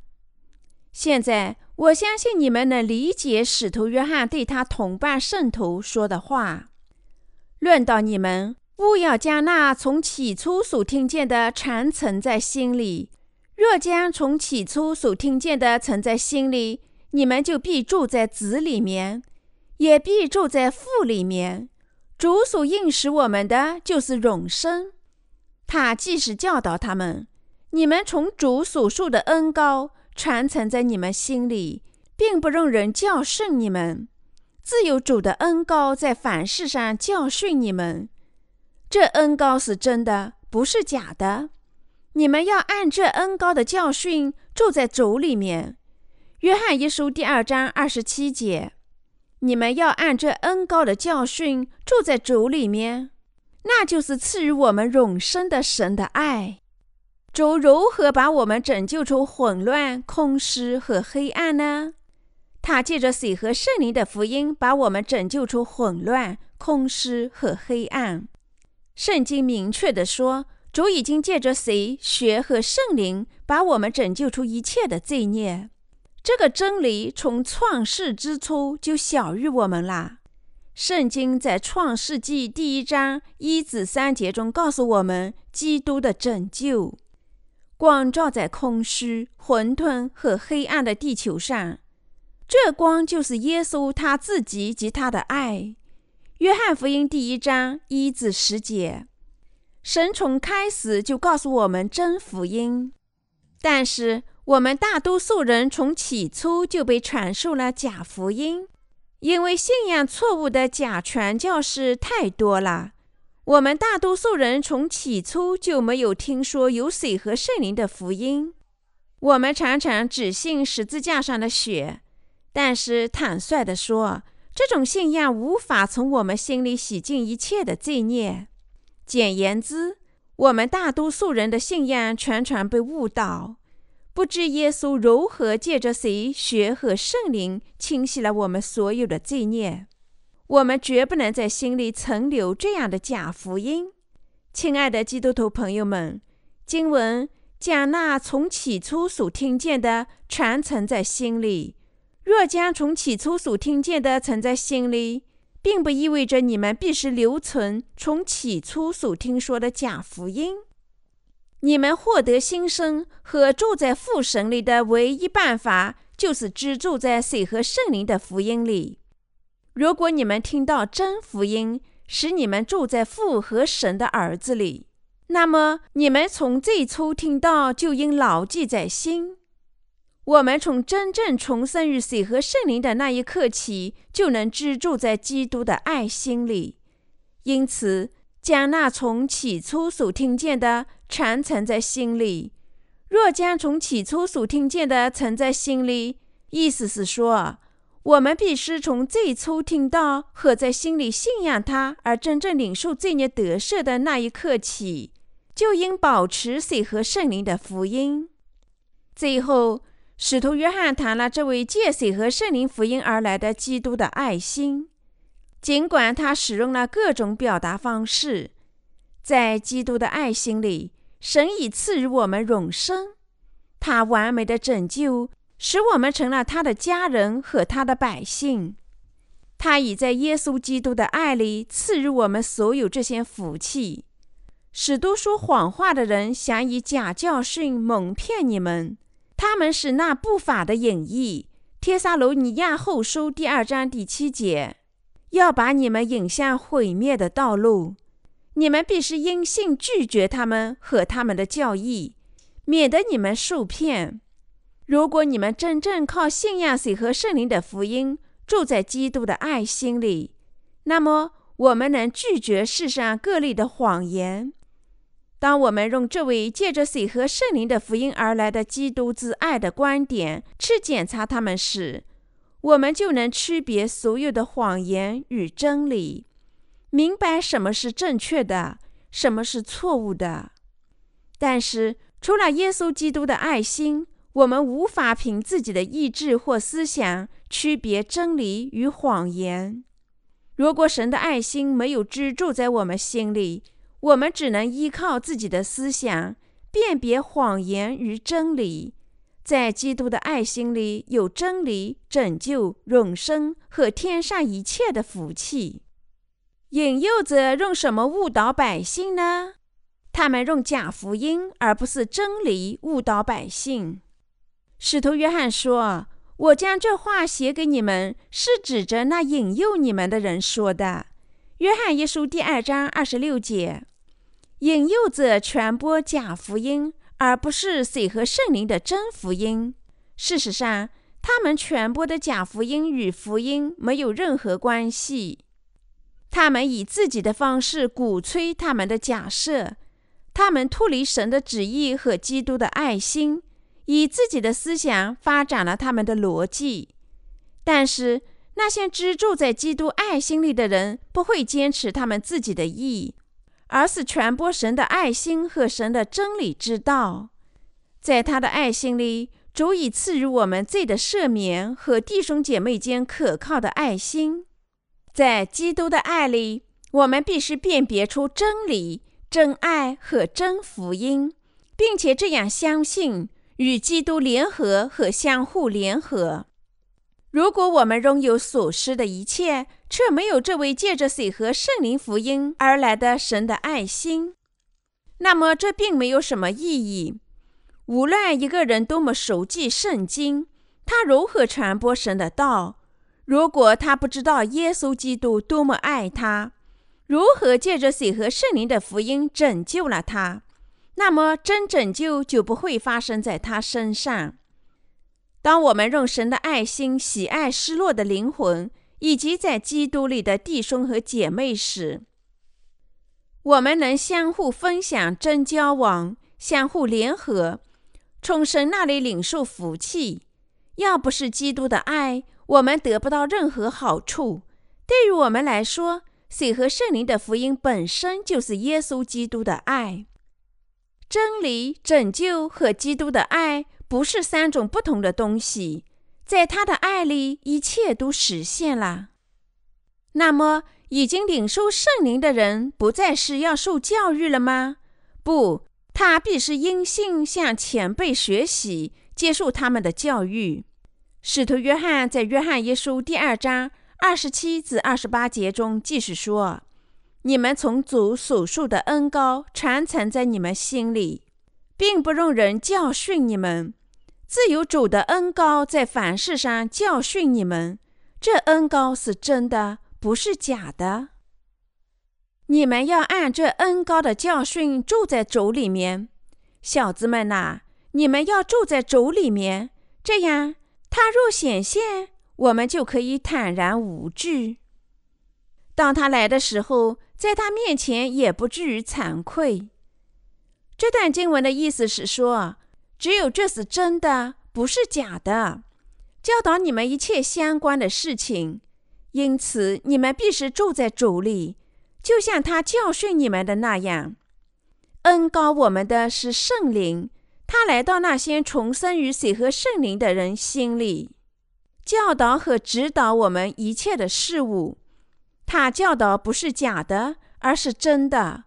现在，我相信你们能理解使徒约翰对他同伴圣徒说的话。论到你们，勿要将那从起初所听见的传承在心里。若将从起初所听见的存在心里，你们就必住在子里面，也必住在父里面。主所应使我们的就是永生。他即使教导他们，你们从主所述的恩高传承在你们心里，并不容人教训你们。自有主的恩高在凡事上教训你们，这恩高是真的，不是假的。你们要按这恩高的教训住在主里面。约翰一书第二章二十七节，你们要按这恩高的教训住在主里面。那就是赐予我们永生的神的爱。主如何把我们拯救出混乱、空虚和黑暗呢？他借着水和圣灵的福音，把我们拯救出混乱、空虚和黑暗。圣经明确地说，主已经借着谁、血和圣灵，把我们拯救出一切的罪孽。这个真理从创世之初就小于我们了。圣经在创世纪第一章一至三节中告诉我们基督的拯救。光照在空虚、混沌和黑暗的地球上，这光就是耶稣他自己及他的爱。约翰福音第一章一至十节，神从开始就告诉我们真福音，但是我们大多数人从起初就被传授了假福音，因为信仰错误的假传教士太多了。我们大多数人从起初就没有听说有水和圣灵的福音。我们常常只信十字架上的血，但是坦率地说，这种信仰无法从我们心里洗净一切的罪孽。简言之，我们大多数人的信仰全全被误导，不知耶稣如何借着水、血和圣灵清洗了我们所有的罪孽。我们绝不能在心里存留这样的假福音，亲爱的基督徒朋友们，经文将那从起初所听见的传承在心里。若将从起初所听见的存在心里，并不意味着你们必须留存从起初所听说的假福音。你们获得新生和住在父神里的唯一办法，就是居住在水和圣灵的福音里。如果你们听到真福音，使你们住在父和神的儿子里，那么你们从最初听到就应牢记在心。我们从真正重生于水和圣灵的那一刻起，就能居住在基督的爱心里。因此，将那从起初所听见的传承在心里。若将从起初所听见的存在心里，意思是说。我们必须从最初听到和在心里信仰他，而真正领受罪孽得赦的那一刻起，就应保持水和圣灵的福音。最后，使徒约翰谈了这位借水和圣灵福音而来的基督的爱心。尽管他使用了各种表达方式，在基督的爱心里，神已赐予我们永生，他完美的拯救。使我们成了他的家人和他的百姓。他已在耶稣基督的爱里赐予我们所有这些福气。使都说谎话的人想以假教训蒙骗你们，他们是那不法的隐逸。帖撒罗尼亚后书第二章第七节，要把你们引向毁灭的道路。你们必须因信拒绝他们和他们的教义，免得你们受骗。如果你们真正靠信仰水和圣灵的福音住在基督的爱心里，那么我们能拒绝世上各类的谎言。当我们用这位借着水和圣灵的福音而来的基督之爱的观点去检查他们时，我们就能区别所有的谎言与真理，明白什么是正确的，什么是错误的。但是，除了耶稣基督的爱心，我们无法凭自己的意志或思想区别真理与谎言。如果神的爱心没有居住在我们心里，我们只能依靠自己的思想辨别谎言与真理。在基督的爱心里有真理、拯救、永生和天上一切的福气。引诱者用什么误导百姓呢？他们用假福音，而不是真理误导百姓。使徒约翰说：“我将这话写给你们，是指着那引诱你们的人说的。”约翰一书第二章二十六节。引诱者传播假福音，而不是水和圣灵的真福音。事实上，他们传播的假福音与福音没有任何关系。他们以自己的方式鼓吹他们的假设，他们脱离神的旨意和基督的爱心。以自己的思想发展了他们的逻辑，但是那些支住在基督爱心里的人不会坚持他们自己的意，而是传播神的爱心和神的真理之道。在他的爱心里，足以赐予我们罪的赦免和弟兄姐妹间可靠的爱心。在基督的爱里，我们必须辨别出真理。真爱和真福音，并且这样相信与基督联合和相互联合。如果我们拥有所失的一切，却没有这位借着水和圣灵福音而来的神的爱心，那么这并没有什么意义。无论一个人多么熟记圣经，他如何传播神的道，如果他不知道耶稣基督多么爱他，如何借着水和圣灵的福音拯救了他，那么真拯救就不会发生在他身上。当我们用神的爱心喜爱失落的灵魂，以及在基督里的弟兄和姐妹时，我们能相互分享真交往，相互联合，从神那里领受福气。要不是基督的爱，我们得不到任何好处。对于我们来说，水和圣灵的福音本身就是耶稣基督的爱、真理、拯救和基督的爱。不是三种不同的东西，在他的爱里，一切都实现了。那么，已经领受圣灵的人，不再是要受教育了吗？不，他必是因信向前辈学习，接受他们的教育。使徒约翰在约翰一书第二章二十七至二十八节中继续说：“你们从主所受的恩高传承在你们心里。”并不容人教训你们，自有主的恩高在凡事上教训你们。这恩高是真的，不是假的。你们要按这恩高的教训住在主里面，小子们呐，你们要住在主里面，这样他若显现，我们就可以坦然无惧。当他来的时候，在他面前也不至于惭愧。这段经文的意思是说，只有这是真的，不是假的，教导你们一切相关的事情。因此，你们必须住在主里，就像他教训你们的那样。恩高我们的是圣灵，他来到那些重生于水和圣灵的人心里，教导和指导我们一切的事物。他教导不是假的，而是真的。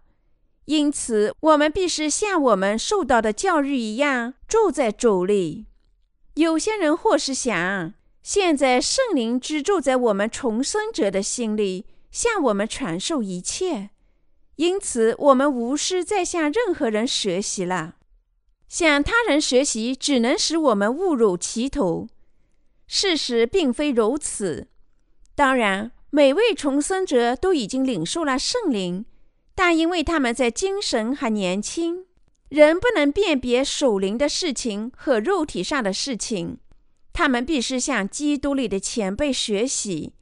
因此，我们必须像我们受到的教育一样住在主里。有些人或是想，现在圣灵居住在我们重生者的心里，向我们传授一切。因此，我们无需再向任何人学习了。向他人学习，只能使我们误入歧途。事实并非如此。当然，每位重生者都已经领受了圣灵。但因为他们在精神还年轻，仍不能辨别属灵的事情和肉体上的事情，他们必须向基督里的前辈学习。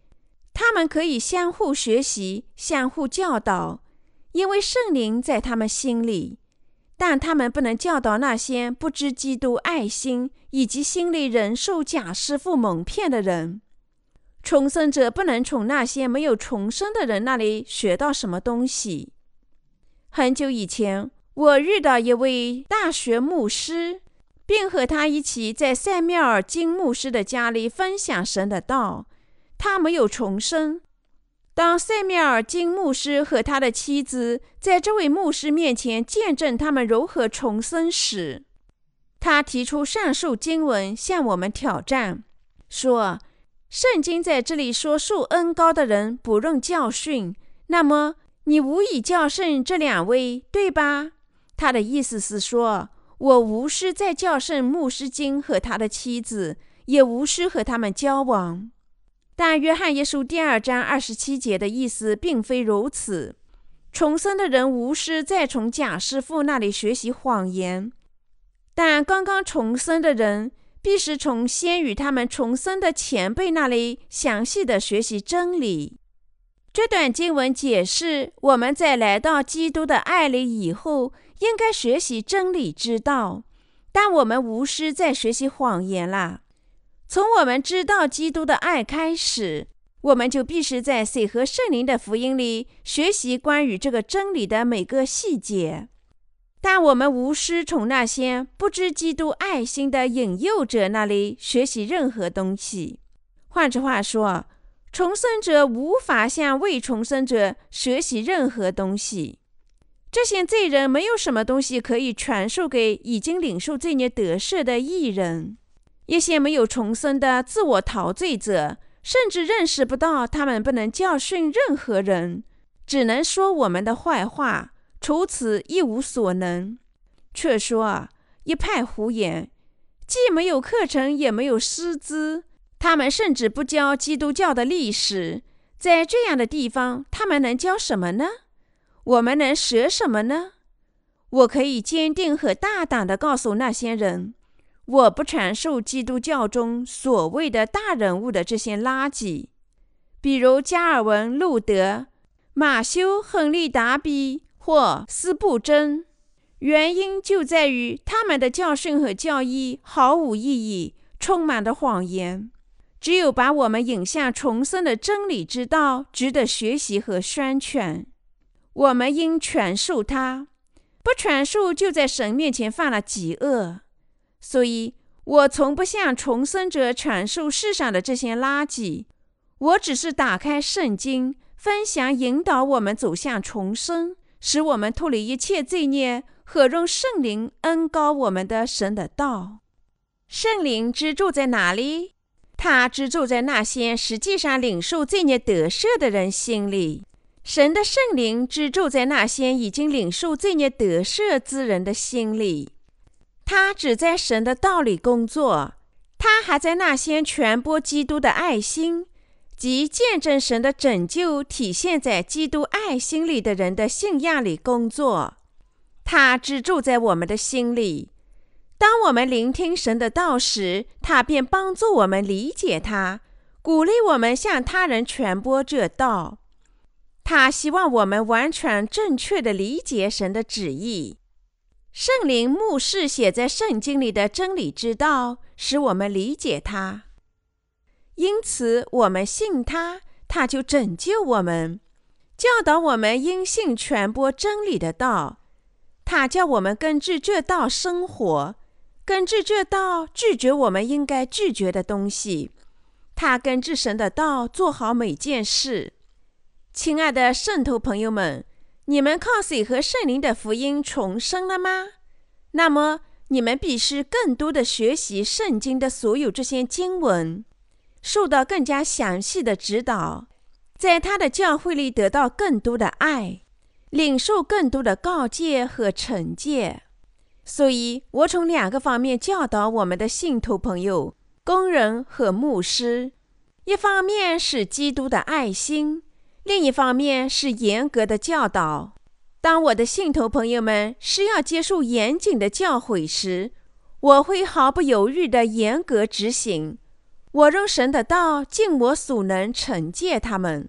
他们可以相互学习、相互教导，因为圣灵在他们心里。但他们不能教导那些不知基督爱心以及心里仍受假师傅蒙骗的人。重生者不能从那些没有重生的人那里学到什么东西。很久以前，我遇到一位大学牧师，并和他一起在塞缪尔金牧师的家里分享神的道。他没有重生。当塞缪尔金牧师和他的妻子在这位牧师面前见证他们如何重生时，他提出上述经文向我们挑战，说：“圣经在这里说受恩高的人不用教训，那么。”你无以教训这两位，对吧？他的意思是说，我无需再教训牧师金和他的妻子，也无需和他们交往。但约翰一书第二章二十七节的意思并非如此。重生的人无需再从假师傅那里学习谎言，但刚刚重生的人必须从先与他们重生的前辈那里详细的学习真理。这段经文解释，我们在来到基督的爱里以后，应该学习真理之道，但我们无需再学习谎言了。从我们知道基督的爱开始，我们就必须在水和圣灵的福音里学习关于这个真理的每个细节。但我们无需从那些不知基督爱心的引诱者那里学习任何东西。换句话说。重生者无法向未重生者学习任何东西。这些罪人没有什么东西可以传授给已经领受罪孽得赦的艺人。一些没有重生的自我陶醉者，甚至认识不到他们不能教训任何人，只能说我们的坏话，除此一无所能。却说啊一派胡言，既没有课程，也没有师资，他们甚至不教基督教的历史。在这样的地方，他们能教什么呢？我们能舍什么呢？我可以坚定和大胆地告诉那些人。我不传授基督教中所谓的大人物的这些垃圾，比如加尔文、路德、马修、亨利、达比或斯布真。原因就在于他们的教训和教义毫无意义，充满了谎言。只有把我们引向重生的真理之道，值得学习和宣传。我们应传授它，不传授就在神面前犯了极恶。所以，我从不向重生者传授世上的这些垃圾。我只是打开圣经，分享引导我们走向重生，使我们脱离一切罪孽和用圣灵恩高我们的神的道。圣灵之住在哪里？他之住在那些实际上领受罪孽得赦的人心里。神的圣灵之住在那些已经领受罪孽得赦之人的心里。他只在神的道里工作，他还在那些传播基督的爱心即见证神的拯救体现在基督爱心里的人的信仰里工作。他只住在我们的心里。当我们聆听神的道时，他便帮助我们理解他，鼓励我们向他人传播这道。他希望我们完全正确的理解神的旨意。圣灵牧师写在圣经里的真理之道，使我们理解它。因此，我们信他，他就拯救我们，教导我们因信传播真理的道。他叫我们根据这道生活，根据这道拒绝我们应该拒绝的东西。他根据神的道做好每件事。亲爱的圣徒朋友们。你们靠水和圣灵的福音重生了吗？那么你们必须更多的学习圣经的所有这些经文，受到更加详细的指导，在他的教会里得到更多的爱，领受更多的告诫和惩戒。所以，我从两个方面教导我们的信徒朋友、工人和牧师：一方面是基督的爱心。另一方面是严格的教导。当我的信徒朋友们需要接受严谨的教诲时，我会毫不犹豫地严格执行。我用神的道尽我所能惩戒他们。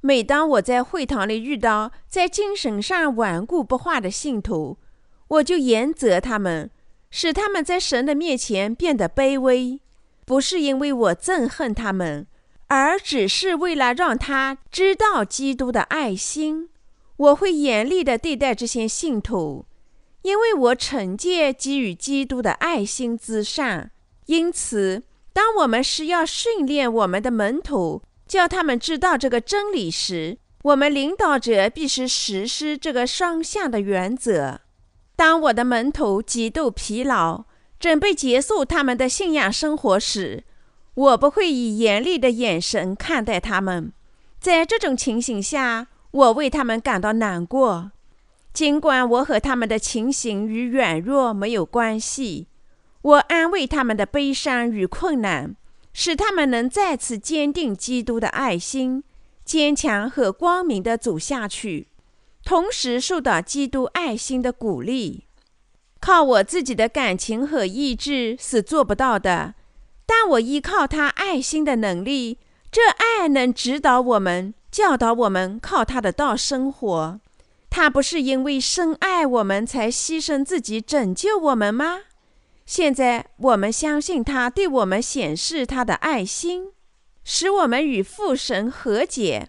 每当我在会堂里遇到在精神上顽固不化的信徒，我就严责他们，使他们在神的面前变得卑微。不是因为我憎恨他们。而只是为了让他知道基督的爱心，我会严厉地对待这些信徒，因为我惩戒给予基督的爱心之上。因此，当我们是要训练我们的门徒，叫他们知道这个真理时，我们领导者必须实施这个双向的原则。当我的门徒极度疲劳，准备结束他们的信仰生活时，我不会以严厉的眼神看待他们，在这种情形下，我为他们感到难过。尽管我和他们的情形与软弱没有关系，我安慰他们的悲伤与困难，使他们能再次坚定基督的爱心，坚强和光明地走下去，同时受到基督爱心的鼓励。靠我自己的感情和意志是做不到的。但我依靠他爱心的能力，这爱能指导我们、教导我们，靠他的道生活。他不是因为深爱我们才牺牲自己拯救我们吗？现在我们相信他对我们显示他的爱心，使我们与父神和解。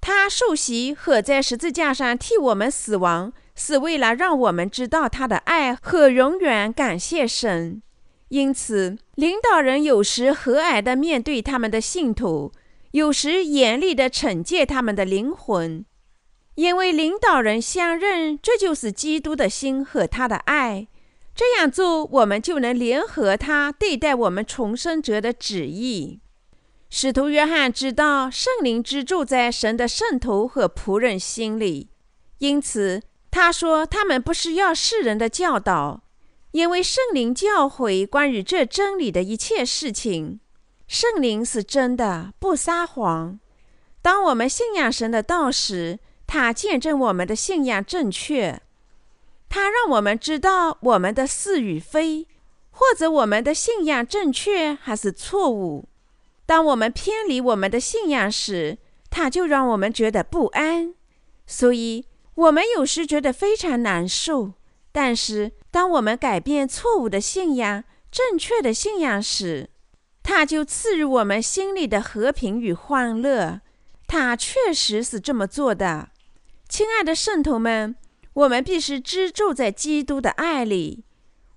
他受洗和在十字架上替我们死亡，是为了让我们知道他的爱和永远感谢神。因此，领导人有时和蔼地面对他们的信徒，有时严厉地惩戒他们的灵魂。因为领导人相认，这就是基督的心和他的爱。这样做，我们就能联合他对待我们重生者的旨意。使徒约翰知道圣灵之住在神的圣徒和仆人心里，因此他说：“他们不需要世人的教导，因为圣灵教诲关于这真理的一切事情。圣灵是真的，不撒谎。当我们信仰神的道时，他见证我们的信仰正确。”他让我们知道我们的是与非，或者我们的信仰正确还是错误。当我们偏离我们的信仰时，他就让我们觉得不安。所以，我们有时觉得非常难受。但是，当我们改变错误的信仰，正确的信仰时，他就赐予我们心里的和平与欢乐。他确实是这么做的，亲爱的圣徒们。我们必须支住在基督的爱里。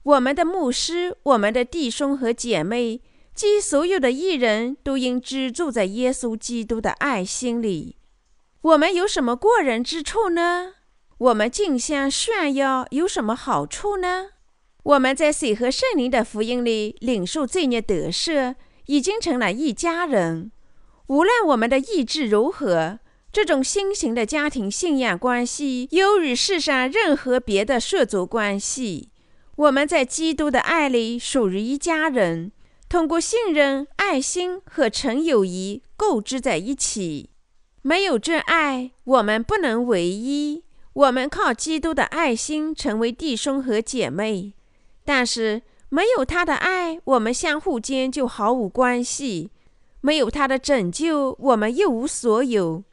我们的牧师、我们的弟兄和姐妹及所有的艺人都应支住在耶稣基督的爱心里。我们有什么过人之处呢？我们竞相炫耀有什么好处呢？我们在水和圣灵的福音里领受罪孽得赦，已经成了一家人。无论我们的意志如何。这种新型的家庭信仰关系优于世上任何别的涉足关系。我们在基督的爱里属于一家人，通过信任、爱心和诚友谊构织在一起。没有这爱，我们不能唯一。我们靠基督的爱心成为弟兄和姐妹，但是没有他的爱，我们相互间就毫无关系。没有他的拯救，我们一无所有。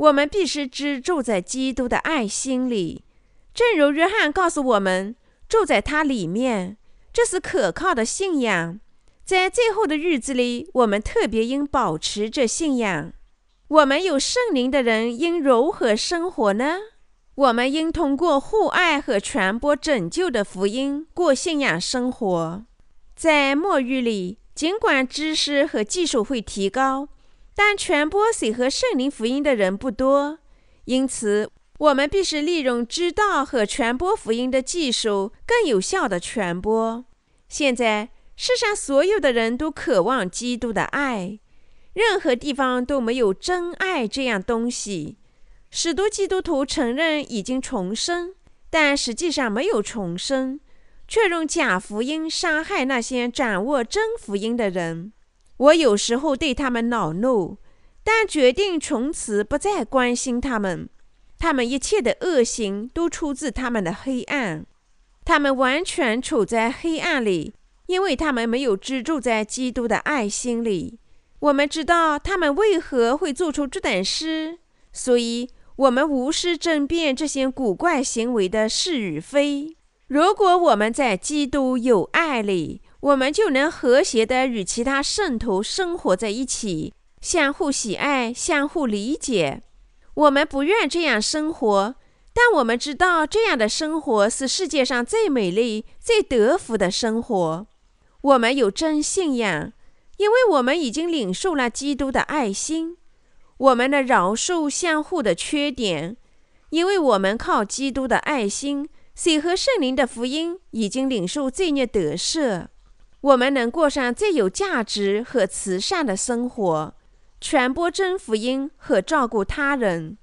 我们必须居住在基督的爱心里，正如约翰告诉我们，住在他里面，这是可靠的信仰。在最后的日子里，我们特别应保持这信仰。我们有圣灵的人应如何生活呢？我们应通过互爱和传播拯救的福音过信仰生活。在末日里，尽管知识和技术会提高。但传播水和圣灵福音的人不多，因此我们必须利用知道和传播福音的技术，更有效的传播。现在世上所有的人都渴望基督的爱，任何地方都没有真爱这样东西。许多基督徒承认已经重生，但实际上没有重生，却用假福音伤害那些掌握真福音的人。我有时候对他们恼怒，但决定从此不再关心他们。他们一切的恶行都出自他们的黑暗，他们完全处在黑暗里，因为他们没有居住在基督的爱心里。我们知道他们为何会做出这等事，所以我们无需争辩这些古怪行为的是与非。如果我们在基督有爱里，我们就能和谐地与其他圣徒生活在一起，相互喜爱，相互理解。我们不愿这样生活，但我们知道这样的生活是世界上最美丽、最得福的生活。我们有真信仰，因为我们已经领受了基督的爱心。我们的饶恕相互的缺点，因为我们靠基督的爱心，水和圣灵的福音已经领受罪孽得赦。我们能过上最有价值和慈善的生活，传播真福音和照顾他人。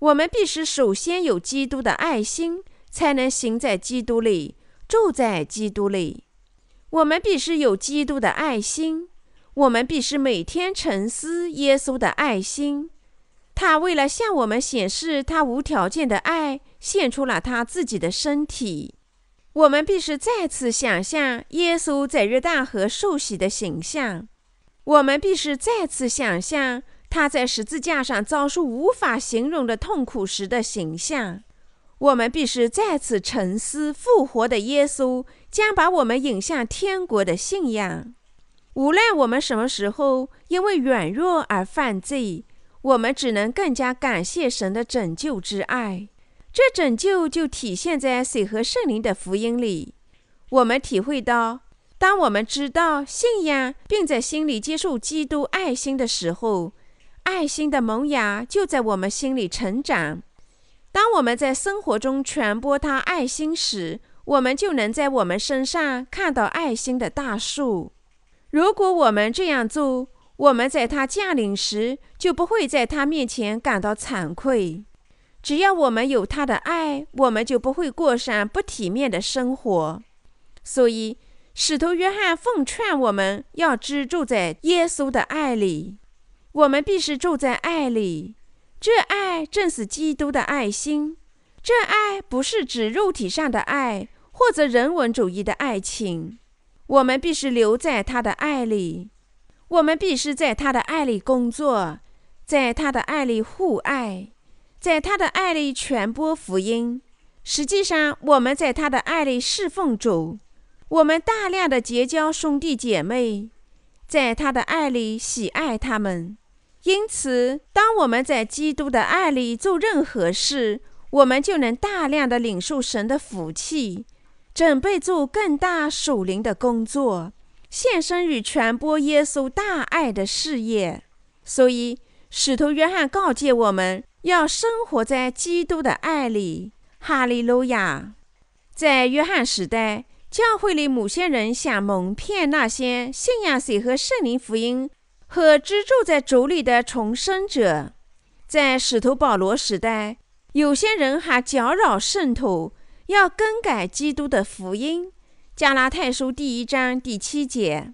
我们必须首先有基督的爱心，才能行在基督里，住在基督里。我们必须有基督的爱心，我们必须每天沉思耶稣的爱心。他为了向我们显示他无条件的爱，献出了他自己的身体。我们必须再次想象耶稣在约旦河受洗的形象。我们必须再次想象他在十字架上遭受无法形容的痛苦时的形象。我们必须再次沉思复活的耶稣将把我们引向天国的信仰。无论我们什么时候因为软弱而犯罪，我们只能更加感谢神的拯救之爱。这拯救就体现在水和圣灵的福音里。我们体会到，当我们知道信仰，并在心里接受基督爱心的时候，爱心的萌芽就在我们心里成长。当我们在生活中传播他爱心时，我们就能在我们身上看到爱心的大树。如果我们这样做，我们在他降临时就不会在他面前感到惭愧。只要我们有他的爱，我们就不会过上不体面的生活。所以，使徒约翰奉劝我们要只住在耶稣的爱里。我们必须住在爱里，这爱正是基督的爱心。这爱不是指肉体上的爱，或者人文主义的爱情。我们必须留在他的爱里，我们必须在他的爱里工作，在他的爱里互爱，在他的爱里传播福音。实际上，我们在他的爱里侍奉主，我们大量的结交兄弟姐妹，在他的爱里喜爱他们。因此，当我们在基督的爱里做任何事，我们就能大量的领受神的福气。准备做更大属灵的工作，献身于传播耶稣大爱的事业。所以，使徒约翰告诫我们要生活在基督的爱里。哈利路亚！在约翰时代，教会里某些人想蒙骗那些信仰水和圣灵福音和居住在主里的重生者。在使徒保罗时代，有些人还搅扰圣徒。要更改基督的福音，加拉太书第一章第七节。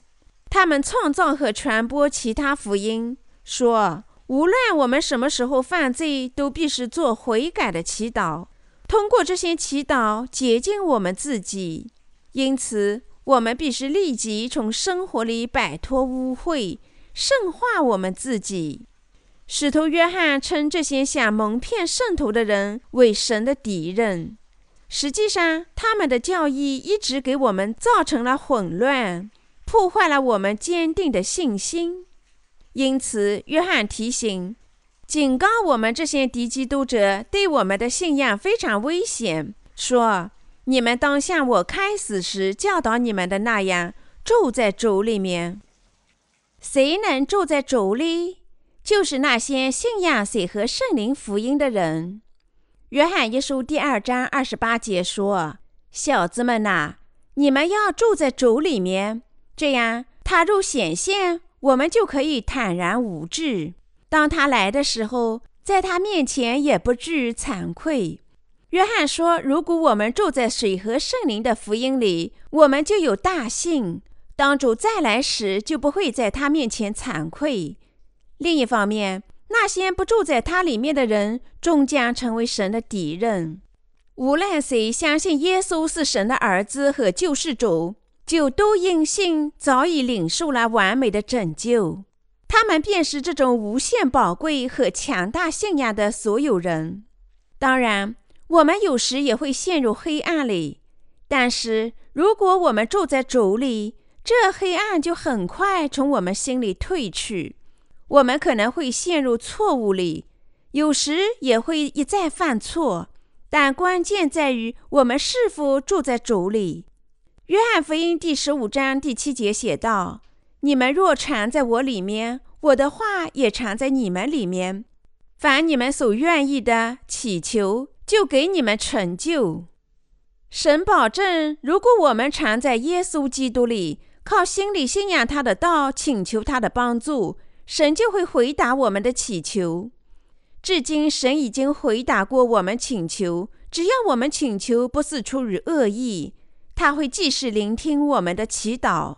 他们创造和传播其他福音，说无论我们什么时候犯罪，都必须做悔改的祈祷，通过这些祈祷洁净我们自己。因此，我们必须立即从生活里摆脱污秽，圣化我们自己。使徒约翰称这些想蒙骗圣徒的人为神的敌人。实际上，他们的教义一直给我们造成了混乱，破坏了我们坚定的信心。因此，约翰提醒、警告我们这些敌基督者对我们的信仰非常危险，说：“你们当像我开始时教导你们的那样，住在主里面。谁能住在主里？就是那些信仰谁和圣灵福音的人。”约翰一书第二章二十八节说：“小子们呐，你们要住在主里面，这样他若显现，我们就可以坦然无惧。当他来的时候，在他面前也不至于惭愧。”约翰说：“如果我们住在水和圣灵的福音里，我们就有大幸。当主再来时，就不会在他面前惭愧。”另一方面，那些不住在他里面的人，终将成为神的敌人。无论谁相信耶稣是神的儿子和救世主，就都因信早已领受了完美的拯救。他们便是这种无限宝贵和强大信仰的所有人。当然，我们有时也会陷入黑暗里，但是如果我们住在主里，这黑暗就很快从我们心里退去。我们可能会陷入错误里，有时也会一再犯错，但关键在于我们是否住在主里。约翰福音第十五章第七节写道：“你们若藏在我里面，我的话也藏在你们里面。凡你们所愿意的，祈求就给你们成就。”神保证，如果我们常在耶稣基督里，靠心里信仰他的道，请求他的帮助。神就会回答我们的祈求。至今，神已经回答过我们请求。只要我们请求不是出于恶意，他会继续聆听我们的祈祷，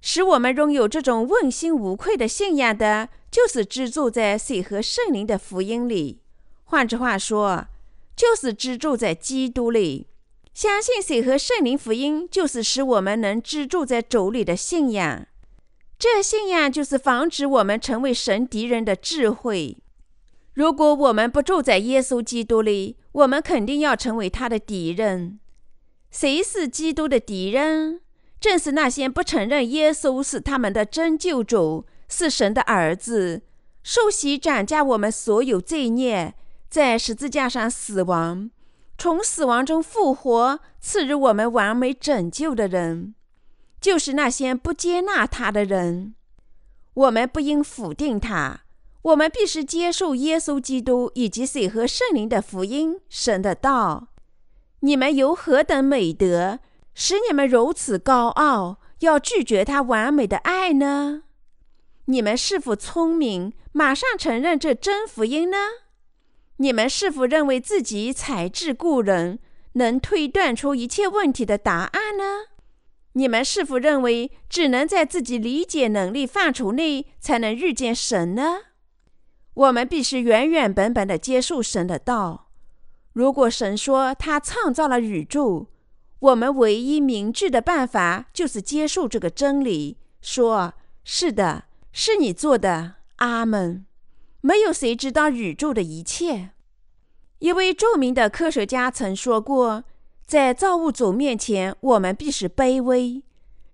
使我们拥有这种问心无愧的信仰的，就是居住在水和圣灵的福音里。换句话说，就是居住在基督里。相信水和圣灵福音，就是使我们能居住在主里的信仰。这信仰就是防止我们成为神敌人的智慧。如果我们不住在耶稣基督里，我们肯定要成为他的敌人。谁是基督的敌人？正是那些不承认耶稣是他们的真救主，是神的儿子，受洗斩价我们所有罪孽，在十字架上死亡，从死亡中复活，赐予我们完美拯救的人。就是那些不接纳他的人，我们不应否定他，我们必须接受耶稣基督以及水和圣灵的福音，神的道。你们有何等美德，使你们如此高傲，要拒绝他完美的爱呢？你们是否聪明，马上承认这真福音呢？你们是否认为自己才智过人，能推断出一切问题的答案呢？你们是否认为只能在自己理解能力范畴内才能遇见神呢？我们必须原原本本的接受神的道。如果神说他创造了宇宙，我们唯一明智的办法就是接受这个真理，说：“是的，是你做的。”阿门。没有谁知道宇宙的一切。一位著名的科学家曾说过：“在造物主面前，我们必是卑微。”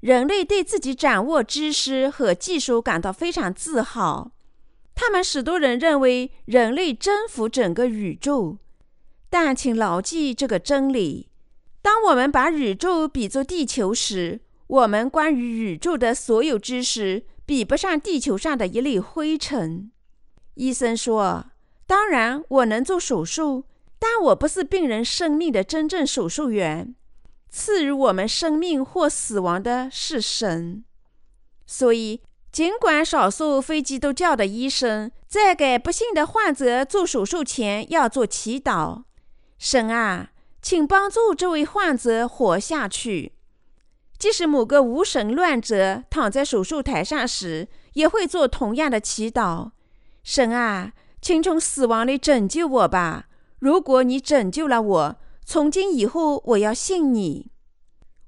人类对自己掌握知识和技术感到非常自豪。他们许多人认为人类征服整个宇宙，但请牢记这个真理：当我们把宇宙比作地球时，我们关于宇宙的所有知识比不上地球上的一粒灰尘。医生说：“当然，我能做手术，但我不是病人生命的真正手术员。赐予我们生命或死亡的是神。所以。”尽管少数非基督教的医生在给不幸的患者做手术前要做祈祷：“神啊，请帮助这位患者活下去。”即使某个无神论者躺在手术台上时，也会做同样的祈祷：“神啊，请从死亡里拯救我吧！如果你拯救了我，从今以后我要信你。”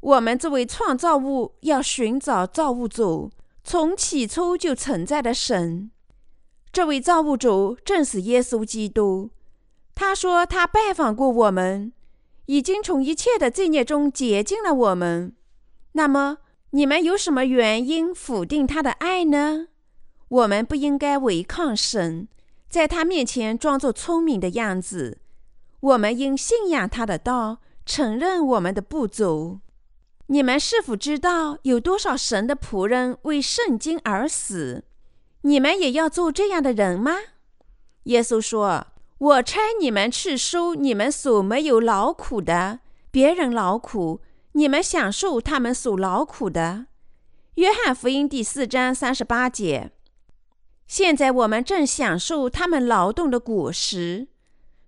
我们作为创造物，要寻找造物主。从起初就存在的神，这位造物主正是耶稣基督。他说他拜访过我们，已经从一切的罪孽中洁净了我们。那么，你们有什么原因否定他的爱呢？我们不应该违抗神，在他面前装作聪明的样子。我们应信仰他的道，承认我们的不足。你们是否知道有多少神的仆人为圣经而死？你们也要做这样的人吗？耶稣说：“我差你们去收你们所没有劳苦的，别人劳苦，你们享受他们所劳苦的。”约翰福音第四章三十八节。现在我们正享受他们劳动的果实。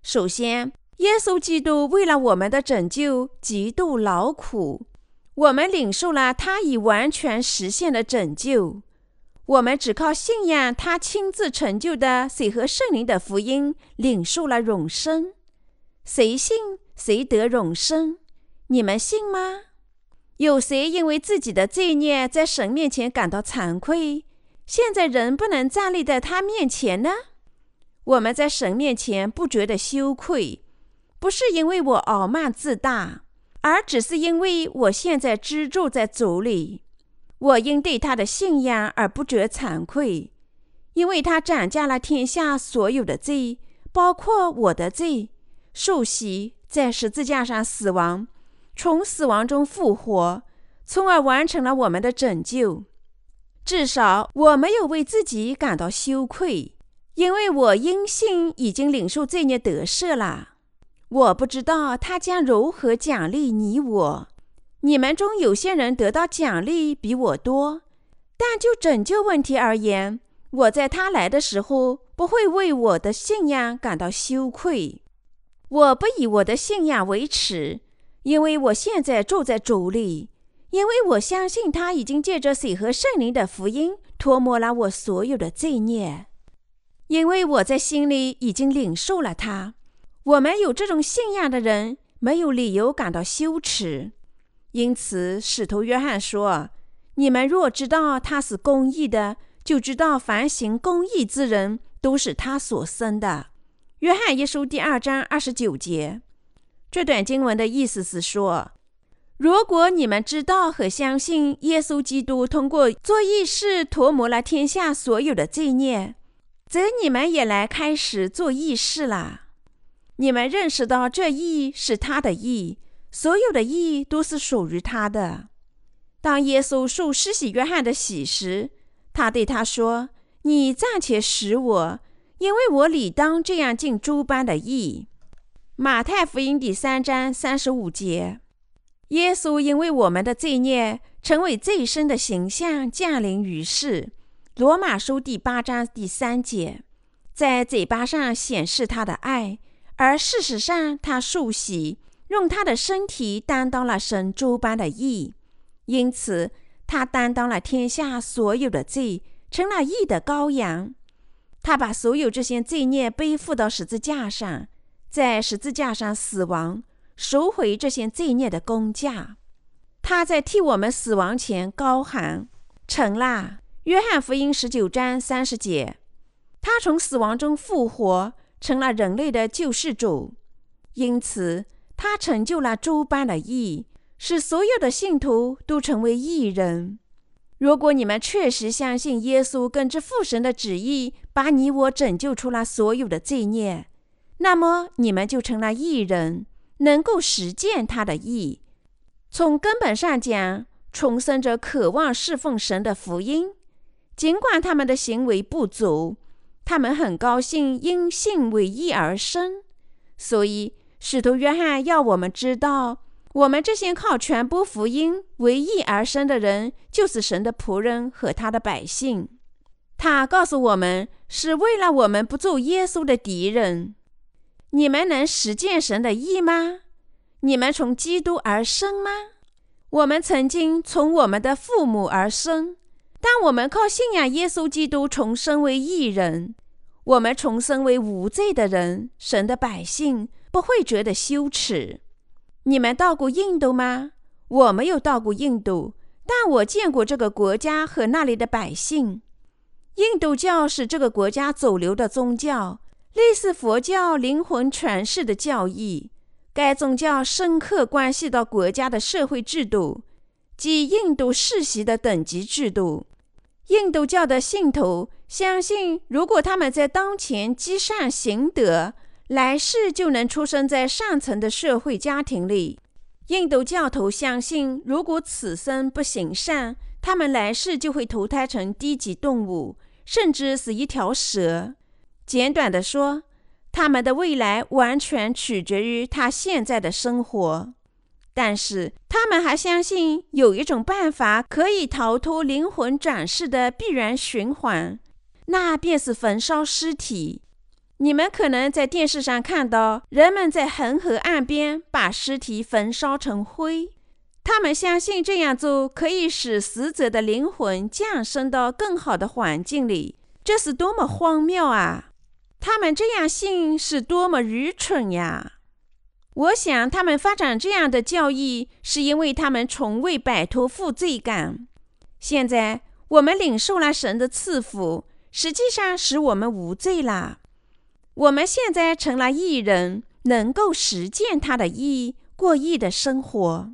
首先，耶稣基督为了我们的拯救，极度劳苦。我们领受了他已完全实现的拯救，我们只靠信仰他亲自成就的水和圣灵的福音，领受了永生。谁信，谁得永生。你们信吗？有谁因为自己的罪孽在神面前感到惭愧，现在仍不能站立在他面前呢？我们在神面前不觉得羞愧，不是因为我傲慢自大。而只是因为我现在居住在主里，我因对他的信仰而不觉惭愧，因为他斩下了天下所有的罪，包括我的罪，受洗在十字架上死亡，从死亡中复活，从而完成了我们的拯救。至少我没有为自己感到羞愧，因为我因信已经领受罪孽得赦了。我不知道他将如何奖励你我。你们中有些人得到奖励比我多，但就拯救问题而言，我在他来的时候不会为我的信仰感到羞愧。我不以我的信仰为耻，因为我现在住在主里，因为我相信他已经借着水和圣灵的福音脱抹了我所有的罪孽，因为我在心里已经领受了他。我们有这种信仰的人没有理由感到羞耻，因此使徒约翰说：“你们若知道他是公义的，就知道凡行公义之人都是他所生的。”约翰一书第二章二十九节。这段经文的意思是说，如果你们知道和相信耶稣基督通过做义事涂抹了天下所有的罪孽，则你们也来开始做义事了。你们认识到这义是他的义，所有的义都是属于他的。当耶稣受施洗约翰的洗时，他对他说：“你暂且使我，因为我理当这样尽诸般的义。”马太福音第三章三十五节。耶稣因为我们的罪孽，成为最深的形象降临于世。罗马书第八章第三节，在嘴巴上显示他的爱，而事实上他受洗，用他的身体担当了神诸般的义，因此他担当了天下所有的罪，成了义的羔羊。他把所有这些罪孽背负到十字架上，在十字架上死亡。赎回这些罪孽的工价，他在替我们死亡前高喊：“成了。”约翰福音十九章三十节，他从死亡中复活，成了人类的救世主。因此，他成就了诸般的义，使所有的信徒都成为义人。如果你们确实相信耶稣根据父神的旨意，把你我拯救出了所有的罪孽，那么你们就成了义人。能够实践他的意，从根本上讲，重生者渴望侍奉神的福音，尽管他们的行为不足，他们很高兴因信为义而生。所以，使徒约翰要我们知道，我们这些靠传播福音为义而生的人，就是神的仆人和他的百姓。他告诉我们，是为了我们不做耶稣的敌人。你们能实践神的意吗？你们从基督而生吗？我们曾经从我们的父母而生，但我们靠信仰耶稣基督重生为义人。我们重生为无罪的人，神的百姓不会觉得羞耻。你们到过印度吗？我没有到过印度，但我见过这个国家和那里的百姓。印度教是这个国家主流的宗教。类似佛教灵魂传世的教义，该宗教深刻关系到国家的社会制度，即印度世袭的等级制度。印度教的信徒相信，如果他们在当前积善行德，来世就能出生在上层的社会家庭里。印度教徒相信，如果此生不行善，他们来世就会投胎成低级动物，甚至是一条蛇。简短的说，他们的未来完全取决于他现在的生活。但是，他们还相信有一种办法可以逃脱灵魂转世的必然循环，那便是焚烧尸体。你们可能在电视上看到人们在恒河岸边把尸体焚烧成灰。他们相信这样做可以使死者的灵魂降生到更好的环境里。这是多么荒谬啊！他们这样信是多么愚蠢呀！我想，他们发展这样的教义，是因为他们从未摆脱负罪感。现在，我们领受了神的赐福，实际上使我们无罪了。我们现在成了义人，能够实践他的义，过义的生活。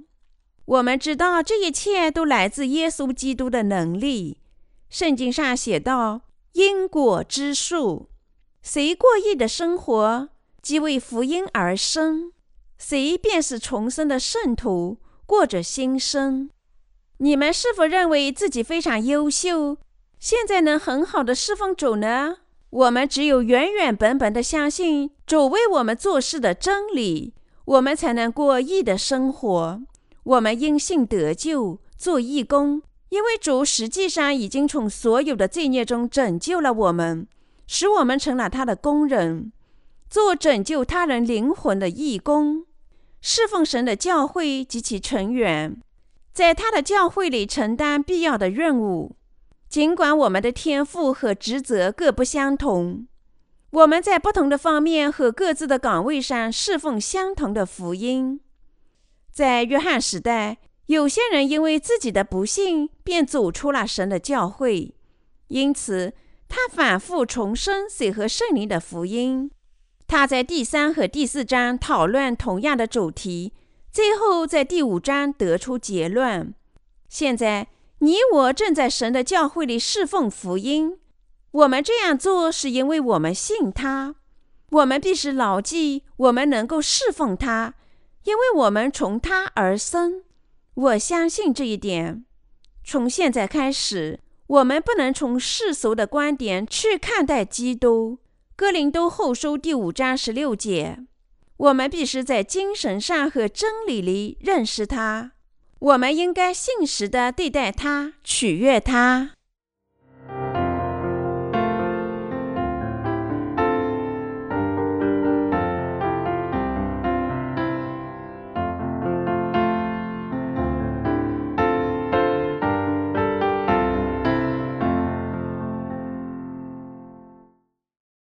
我们知道，这一切都来自耶稣基督的能力。圣经上写道：“因果之树。”谁过义的生活，即为福音而生；谁便是重生的圣徒，过着新生。你们是否认为自己非常优秀，现在能很好的侍奉主呢？我们只有原原本本的相信主为我们做事的真理，我们才能过义的生活。我们因信得救，做义工，因为主实际上已经从所有的罪孽中拯救了我们。使我们成了他的工人，做拯救他人灵魂的义工，侍奉神的教会及其成员，在他的教会里承担必要的任务。尽管我们的天赋和职责各不相同，我们在不同的方面和各自的岗位上侍奉相同的福音。在约翰时代，有些人因为自己的不幸，便走出了神的教会，因此。他反复重申水和圣灵的福音。他在第三和第四章讨论同样的主题，最后在第五章得出结论。现在你我正在神的教会里侍奉福音，我们这样做是因为我们信他。我们必须牢记，我们能够侍奉他，因为我们从他而生。我相信这一点。从现在开始，我们不能从世俗的观点去看待基督。哥林多后书第五章十六节，我们必须在精神上和真理里认识他。我们应该信实的对待它取悦它